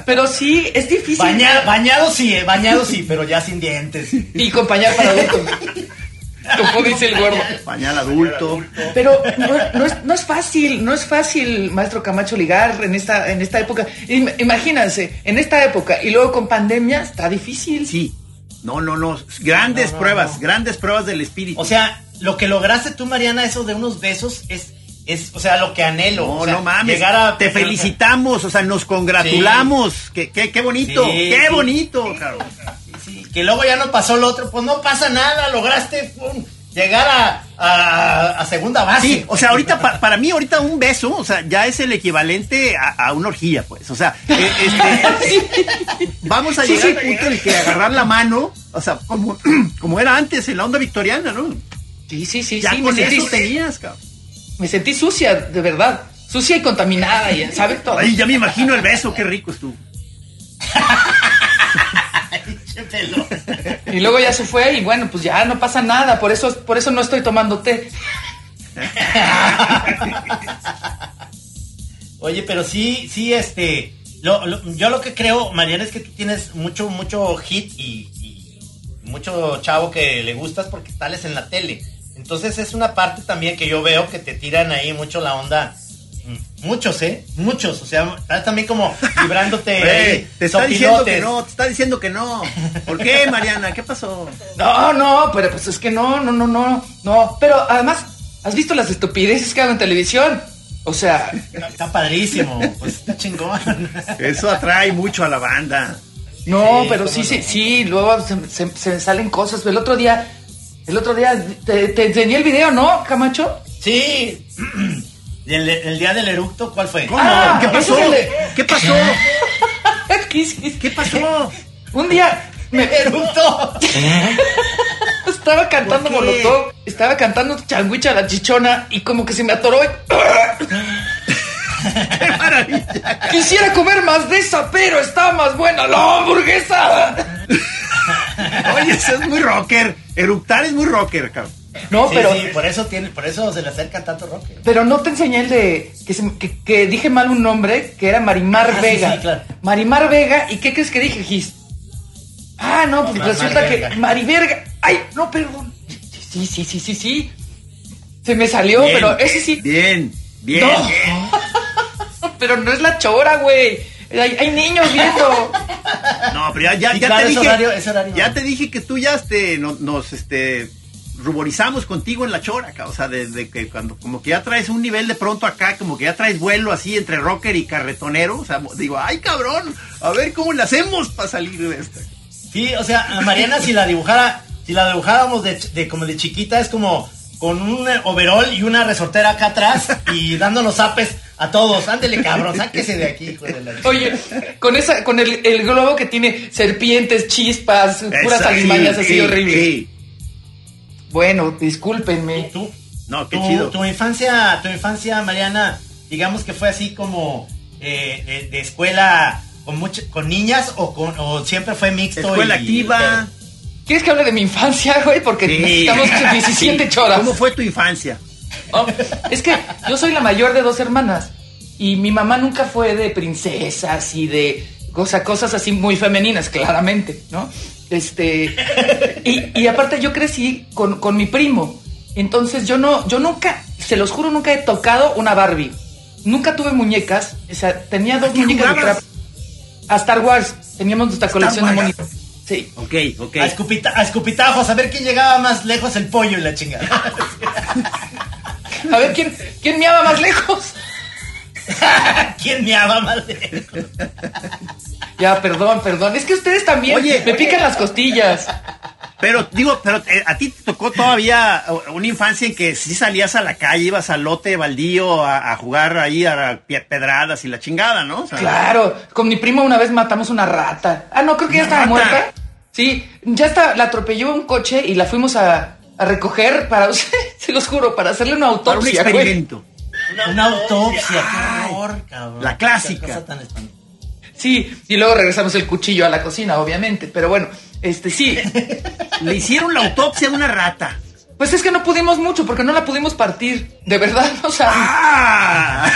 Pero sí, es difícil. Baña- bañado sí, eh, bañado sí, pero ya sin dientes. Y con pañal para adultos. Como dice el gordo. Pañal adulto. Pero no, no es, no es fácil, no es fácil, maestro Camacho, ligar en esta, en esta época. Im- Imagínense, en esta época y luego con pandemia está difícil. Sí. No, no, no. Grandes No, no, pruebas, no. grandes pruebas del espíritu. O sea, lo que lograste tú, Mariana, eso de unos besos, es, es o sea, lo que anhelo. no, o sea, no mames. Llegar a Te felicitamos, o sea, nos congratulamos. Qué, qué, qué bonito, Sí, qué sí. bonito, cabrón. Que luego ya no pasó lo otro, pues no pasa nada, lograste pum, llegar a, a- a segunda base. Sí, o sea, ahorita pa- para mí ahorita un beso, o sea, ya es el equivalente a, a una orgía, pues. O sea, eh, este, vamos a Sí, llegar sí. al punto en el que agarrar la mano, o sea, como, como era antes en la onda victoriana, ¿no? Sí, sí, sí, Ya sí, me con sentí, eso tenías, cabrón. me sentí sucia, de verdad. Sucia y contaminada, y, ¿sabes todo? Ay, ya me imagino el beso, qué rico estuvo. Y luego ya se fue y bueno, pues ya no pasa nada, por eso, por eso no estoy tomando té. Oye, pero sí, sí, este. lo- lo- yo lo que creo, Mariana, es que tú tienes mucho, mucho hit y, y mucho chavo que le gustas porque sales en la tele. Entonces es una parte también que yo veo que te tiran ahí mucho la onda. Muchos, ¿eh? Muchos. O sea, estás también como librándote. Ahí, te está diciendo que no, te está diciendo que no. ¿Por qué, Mariana? ¿Qué pasó? No, no, pero pues es que no, no, no, no, no. Pero además, ¿has visto las estupideces que hago en televisión? O sea, Está padrísimo. Pues está chingón. Eso atrae mucho a la banda. no, Sí, pero sí, no. sí, sí, luego se, se- se me salen cosas. El otro día, el otro día te, te enseñé el video, ¿no, Camacho? Sí. ¿Y el, el día del eructo cuál fue? ¿Cómo? Ah, ¿Qué pasó? ¿Qué pasó? ¿Qué pasó? Un día me ¡Eructo! estaba cantando. Molotov, estaba cantando Changuicha la chichona y como que se me atoró. y- ¡Qué maravilla! Quisiera comer más de esa, pero está más buena la hamburguesa. Oye, eso es muy rocker. Eructar es muy rocker, cabrón. No, Sí, pero sí, por eso tiene, por eso se le acerca tanto rock. Pero no te enseñé el de que, se- que- que dije mal un nombre, que era Marimar Ah, sí, Vega. sí, claro. Marimar Vega, ¿y qué crees que dije, Gis? Ah, no, pues Mar- resulta Marverga. que Mariverga. Ay, no, perdón. Sí, sí, sí, sí, sí. Se me salió, Bien, pero ese sí. Bien, bien. No. bien. pero no es la chora, güey. Hay, hay niños viendo. No, pero ya, ya, Sí, ya claro, te dije. horario- es horario. Ya te dije que tú ya este, no- nos este, ruborizamos contigo en la chora, o sea, desde que cuando como que ya traes un nivel de pronto acá, como que ya traes vuelo así entre rocker y carretonero, o sea, digo, ay cabrón, a ver cómo le hacemos para salir de esta. Sí, o sea, a Mariana si la dibujara, si la dibujáramos de, de como de chiquita es como con un eh, overall y una resortera acá atrás y dándonos zapes a todos. Ándele, cabrón, sáquese de aquí, hijo de la Oye, con esa, con el, el globo que tiene serpientes, chispas, puras alimañas sí, así sí, horribles. sí. Bueno, discúlpenme. ¿Tú? No, qué tu, chido. Tu infancia, tu infancia, Mariana, digamos que fue así como eh, de, de escuela con mucho, con niñas o con o siempre fue mixto. Escuela y- activa. ¿Quieres que hable de mi infancia, güey? Porque Sí. necesitamos 17 Sí. choras. ¿Cómo fue tu infancia? Oh, es que yo soy la mayor de dos hermanas y mi mamá nunca fue de princesas y de cosa, cosas así muy femeninas, claramente, ¿no? Este y, y aparte yo crecí con, con mi primo, entonces yo no, yo nunca, se los juro, nunca he tocado una Barbie, nunca tuve muñecas, o sea, tenía dos ¿A qué muñecas de crap- a Star Wars, teníamos nuestra colección de monitos. Sí. Ok, ok. A, escupita- a escupitajos, a ver quién llegaba más lejos el pollo y la chingada. A ver quién, quién meaba más lejos. ¿Quién meaba más lejos? Ya, perdón, perdón. Es que ustedes también Oye, me oye. pican las costillas. Pero digo, pero eh, a ti te tocó todavía una infancia en que sí salías a la calle, ibas al lote baldío a, a jugar ahí a pie- pedradas y la chingada, ¿no? O sea, Claro, con mi primo una vez matamos una rata. Ah, no, creo que ya ¿Una estaba rata? muerta. Sí, ya está, la atropelló un coche y la fuimos a, a recoger para, se los juro, para hacerle una para un autopsia. güey. Una autopsia, qué horror, cabrón. La clásica. Cosa tan. Sí, y luego regresamos el cuchillo a la cocina, obviamente. Pero bueno, este sí. Le hicieron la autopsia a una rata. Pues es que no pudimos mucho porque no la pudimos partir. De verdad, o sea. ¡Ah!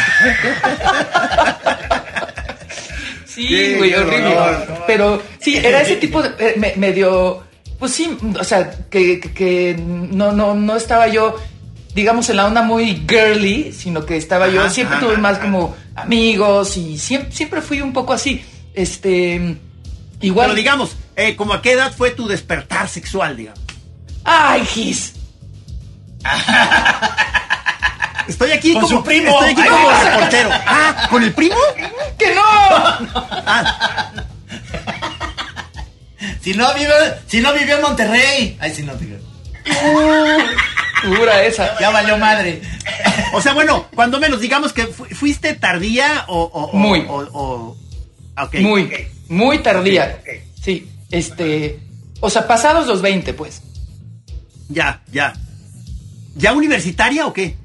Sí, güey, horrible. Pero sí, era ese tipo de eh, me- medio, pues sí, o sea, que, que- que no, no, no estaba yo, digamos, en la onda muy girly, sino que estaba yo, siempre ajá, tuve más ajá. como amigos y siempre, siempre fui un poco así. Este, igual. Pero digamos, eh, ¿como a qué edad fue tu despertar sexual, digamos? Ay, Gis. Estoy aquí Con como su primo. Estoy aquí Ay, como no. reportero. Ah, ¿con el primo? ¡Que no! Ah, Si no vive, si no vivió en Monterrey. Ay, si no creo. Dura esa. Ya valió madre. o sea, bueno, cuando menos, digamos que fu- fuiste tardía o... o- o- Muy. O, o- ok, muy, ok. muy tardía. Ok, ok. Sí, este, o sea, pasados los 20, pues. Ya, ya. ¿Ya universitaria o qué?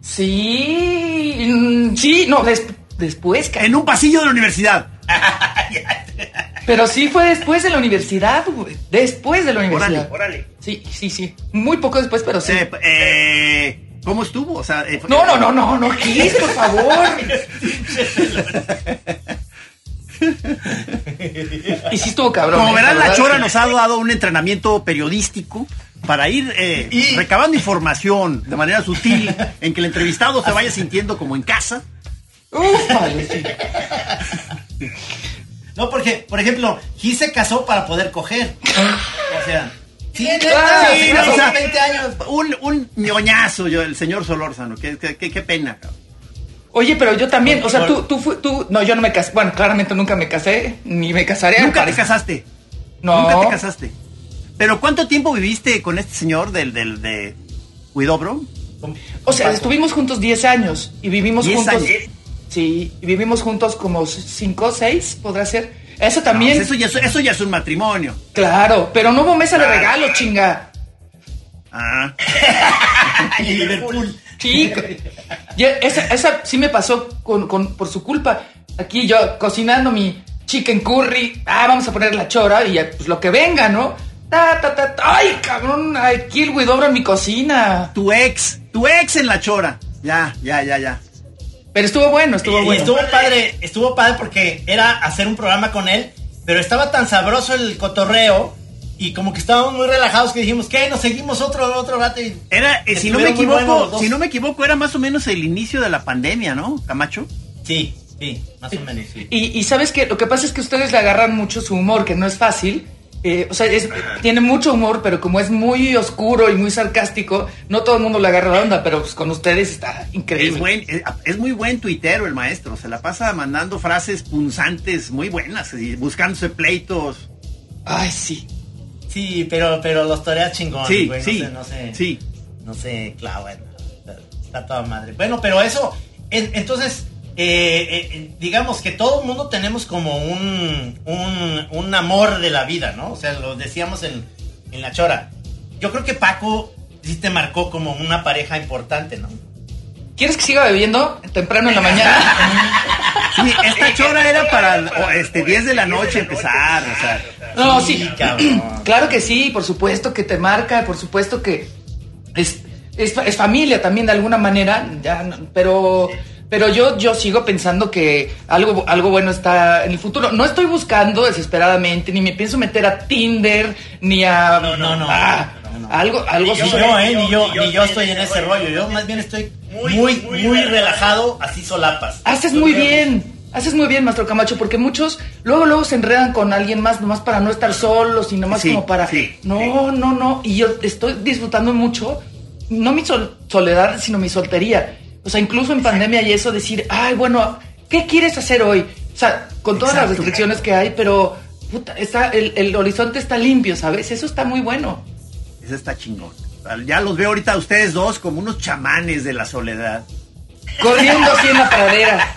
Sí, mm, sí, no, des- después, En un pasillo de la universidad. pero sí fue después de la universidad, güey, después de la universidad. órale. Sí, sí, sí, muy poco después, pero sí. Eh, eh, ¿Cómo estuvo? O sea, eh, fue- No, no, no, no, no, Gis, por favor. y sí estuvo cabrón. Como eh, verán, la Chora nos ha dado un entrenamiento periodístico para ir eh, Y- recabando información de manera sutil, en que el entrevistado se vaya sintiendo como en casa. Uf, vale, sí. No, porque, por ejemplo, Gis se casó para poder coger. O sea, sí, neta, Ah, sí, no, o sea, 20 años. Un, un ñoñazo, yo, el señor Solórzano. Qué, qué, qué- qué pena, cabrón. Oye, pero yo también, o sea, tú, tú, fu- tú, no, yo no me casé, bueno, claramente nunca me casé, ni me casaré. Nunca te casaste. No. Nunca te casaste. Pero ¿cuánto tiempo viviste con este señor del, del de Huidobro? O sea, estuvimos juntos 10 años y vivimos 10 juntos. años. Sí, y vivimos juntos como 5 6, podrá ser. Eso también. No, pues eso, ya, es- eso ya es un matrimonio. Claro, pero no hubo mesa de regalo, chinga. Ah. Y Liverpool. Sí, y esa, esa sí me pasó con, con- por su culpa. Aquí yo cocinando mi chicken curry. Ah, vamos a poner la chora y pues lo que venga, ¿no? Ta, ta, ta, ta. Ay, cabrón, aquí el güidobro en mi cocina. Tu ex, tu ex en la chora. Ya, ya, ya, ya. Pero estuvo bueno, estuvo Y bueno. estuvo padre, estuvo padre porque era hacer un programa con él, pero estaba tan sabroso el cotorreo y como que estábamos muy relajados que dijimos, ¿qué? Nos seguimos otro, otro rato y... Era, eh, si no me equivoco, si no me equivoco, era más o menos el inicio de la pandemia, ¿no, Camacho? Sí, sí, más o menos, sí. Y, y sabes que lo que pasa es que ustedes le agarran mucho su humor, que no es fácil. Eh, o sea, es- tiene mucho humor, pero como es muy oscuro y muy sarcástico, no todo el mundo le agarra la onda, pero pues con ustedes está increíble. Es, buen, es, es muy buen tuitero el maestro. Se la pasa mandando frases punzantes muy buenas y buscándose pleitos. Ay, sí. Sí, pero, pero los toreas chingón, Sí, güey, no sí, sé, no sé. sí. No sé, claro, bueno, está, está toda madre. Bueno, pero eso, en- entonces, eh, eh, digamos que todo el mundo tenemos como un, un, un amor de la vida, ¿no? O sea, lo decíamos en, en la chora. Yo creo que Paco sí te marcó como una pareja importante, ¿no? ¿Quieres que siga bebiendo temprano en la mañana? Sí, esta chora era para este 10 de la noche empezar, o sea. No, Sí, cabrón. Claro que sí, por supuesto que te marca, por supuesto que es, es, es familia también de alguna manera, ya, pero, pero yo, yo sigo pensando que algo, algo bueno está en el futuro. No estoy buscando desesperadamente, ni me pienso meter a Tinder, ni a... No, no, no, ah, no, no. Algo, algo Ni yo, sí. eh, ni yo, ni yo estoy en ese rollo. Yo más bien estoy muy, muy relajado, así solapas. Haces muy bien. Haces muy bien, Maestro Camacho, porque muchos luego luego se enredan con alguien más nomás para no estar solos y nomás Sí, como para sí, no, no, no, y yo estoy disfrutando mucho no mi sol- soledad, sino mi soltería. O sea, incluso en pandemia y eso decir, "Ay, bueno, ¿qué quieres hacer hoy?" O sea, con todas las restricciones que hay, pero puta, está el, el horizonte está limpio, ¿sabes? Eso está muy bueno. Ese está chingón. Ya los veo ahorita a ustedes dos como unos chamanes de la soledad. Corriendo así en la pradera.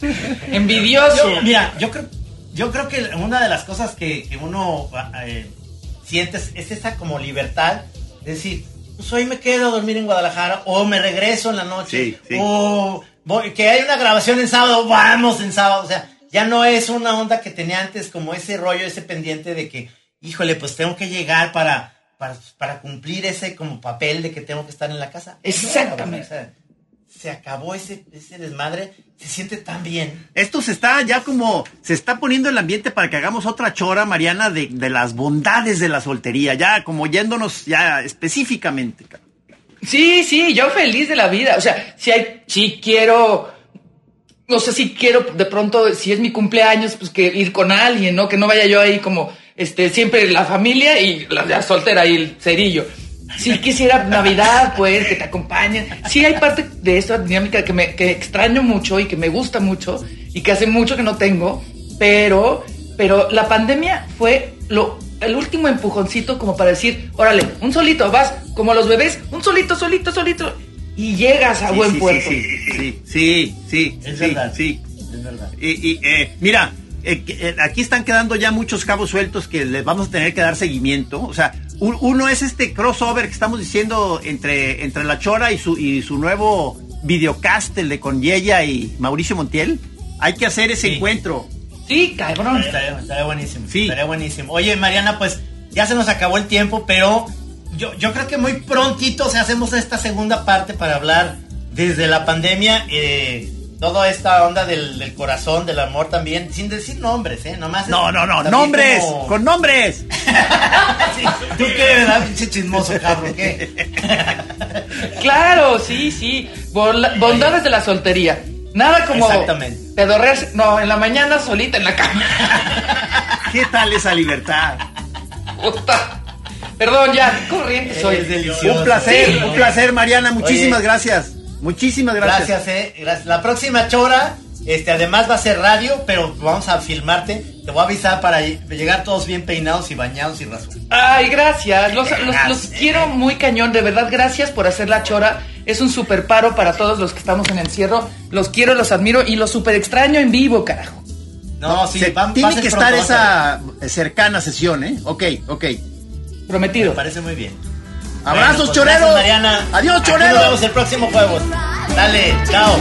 Envidioso. Yo- mira, yo creo, yo creo que una de las cosas que, que uno eh, siente es, es esa como libertad. Es decir, pues hoy me quedo a dormir en Guadalajara o me regreso en la noche. Sí, sí. O voy- que hay una grabación en sábado, vamos en sábado. O sea, ya no es una onda que tenía antes como ese rollo, ese pendiente de que, híjole, pues tengo que llegar para, para, para cumplir ese como papel de que tengo que estar en la casa. Exactamente. O sea, se acabó ese, ese desmadre, se siente tan bien. Esto se está ya como, se está poniendo el ambiente para que hagamos otra chora, Mariana, de, de las bondades de la soltería, ya como yéndonos ya específicamente. Sí, sí, yo feliz de la vida. O sea, si hay, si quiero, no sé si quiero de pronto, si es mi cumpleaños, pues que ir con alguien, ¿no? Que no vaya yo ahí como, este, siempre la familia y la, la soltera y el cerillo. Si quisiera Navidad, pues, que te acompañen. Sí hay parte de esta dinámica que me, que extraño mucho y que me gusta mucho y que hace mucho que no tengo, pero, pero la pandemia fue lo, el último empujoncito como para decir, órale, un solito, vas, como los bebés, un solito, solito, solito, y llegas a Sí, buen sí, puerto. Sí, sí, sí, sí, Es sí, verdad. sí. Es verdad. Y, y, eh, mira, eh, eh, aquí están quedando ya muchos cabos sueltos que les vamos a tener que dar seguimiento. O sea, un- uno es este crossover que estamos diciendo entre, entre La Chora y su, y su nuevo videocast, el de con Yeya y Mauricio Montiel. Hay que hacer ese Sí. encuentro. Sí, cabrón. Estaría, estaría buenísimo. Sí. Estaría buenísimo. Oye, Mariana, pues ya se nos acabó el tiempo, pero yo, yo creo que muy prontito o sea, hacemos esta segunda parte para hablar desde la pandemia, eh, toda esta onda del, del corazón, del amor también, sin decir nombres, ¿eh? Nomás. No, no, no, nombres, como- con nombres. Sí, ¿Tú qué, verdad, pinche chismoso, cabrón? ¿Qué? Claro, sí, sí. Bola- Bondades de la soltería. Nada como Exactamente. pedorrearse. No, en la mañana solita en la cama. ¿Qué tal esa libertad? Puta. Perdón, ya, qué corriente soy. Es delicioso. Un placer, Sí. un placer, Mariana. Muchísimas Oye. gracias. Muchísimas gracias. Gracias, eh. Gracias. La próxima chora, este, además va a ser radio, pero vamos a filmarte. Te voy a avisar para llegar todos bien peinados y bañados y rasurados. Ay, gracias. Los, los- quiero muy cañón. De verdad, gracias por hacer la chora. Es un super paro para todos los que estamos en encierro. Los quiero, los admiro y los super extraño en vivo, carajo. No, sí, Se- va- va a tiene que estar esa cercana sesión, ¿eh? Ok, ok. Prometido. Me parece muy bien. Abrazos, pues, bueno, choreros. Adiós, choreros. Nos vemos el próximo juego. Dale, chao.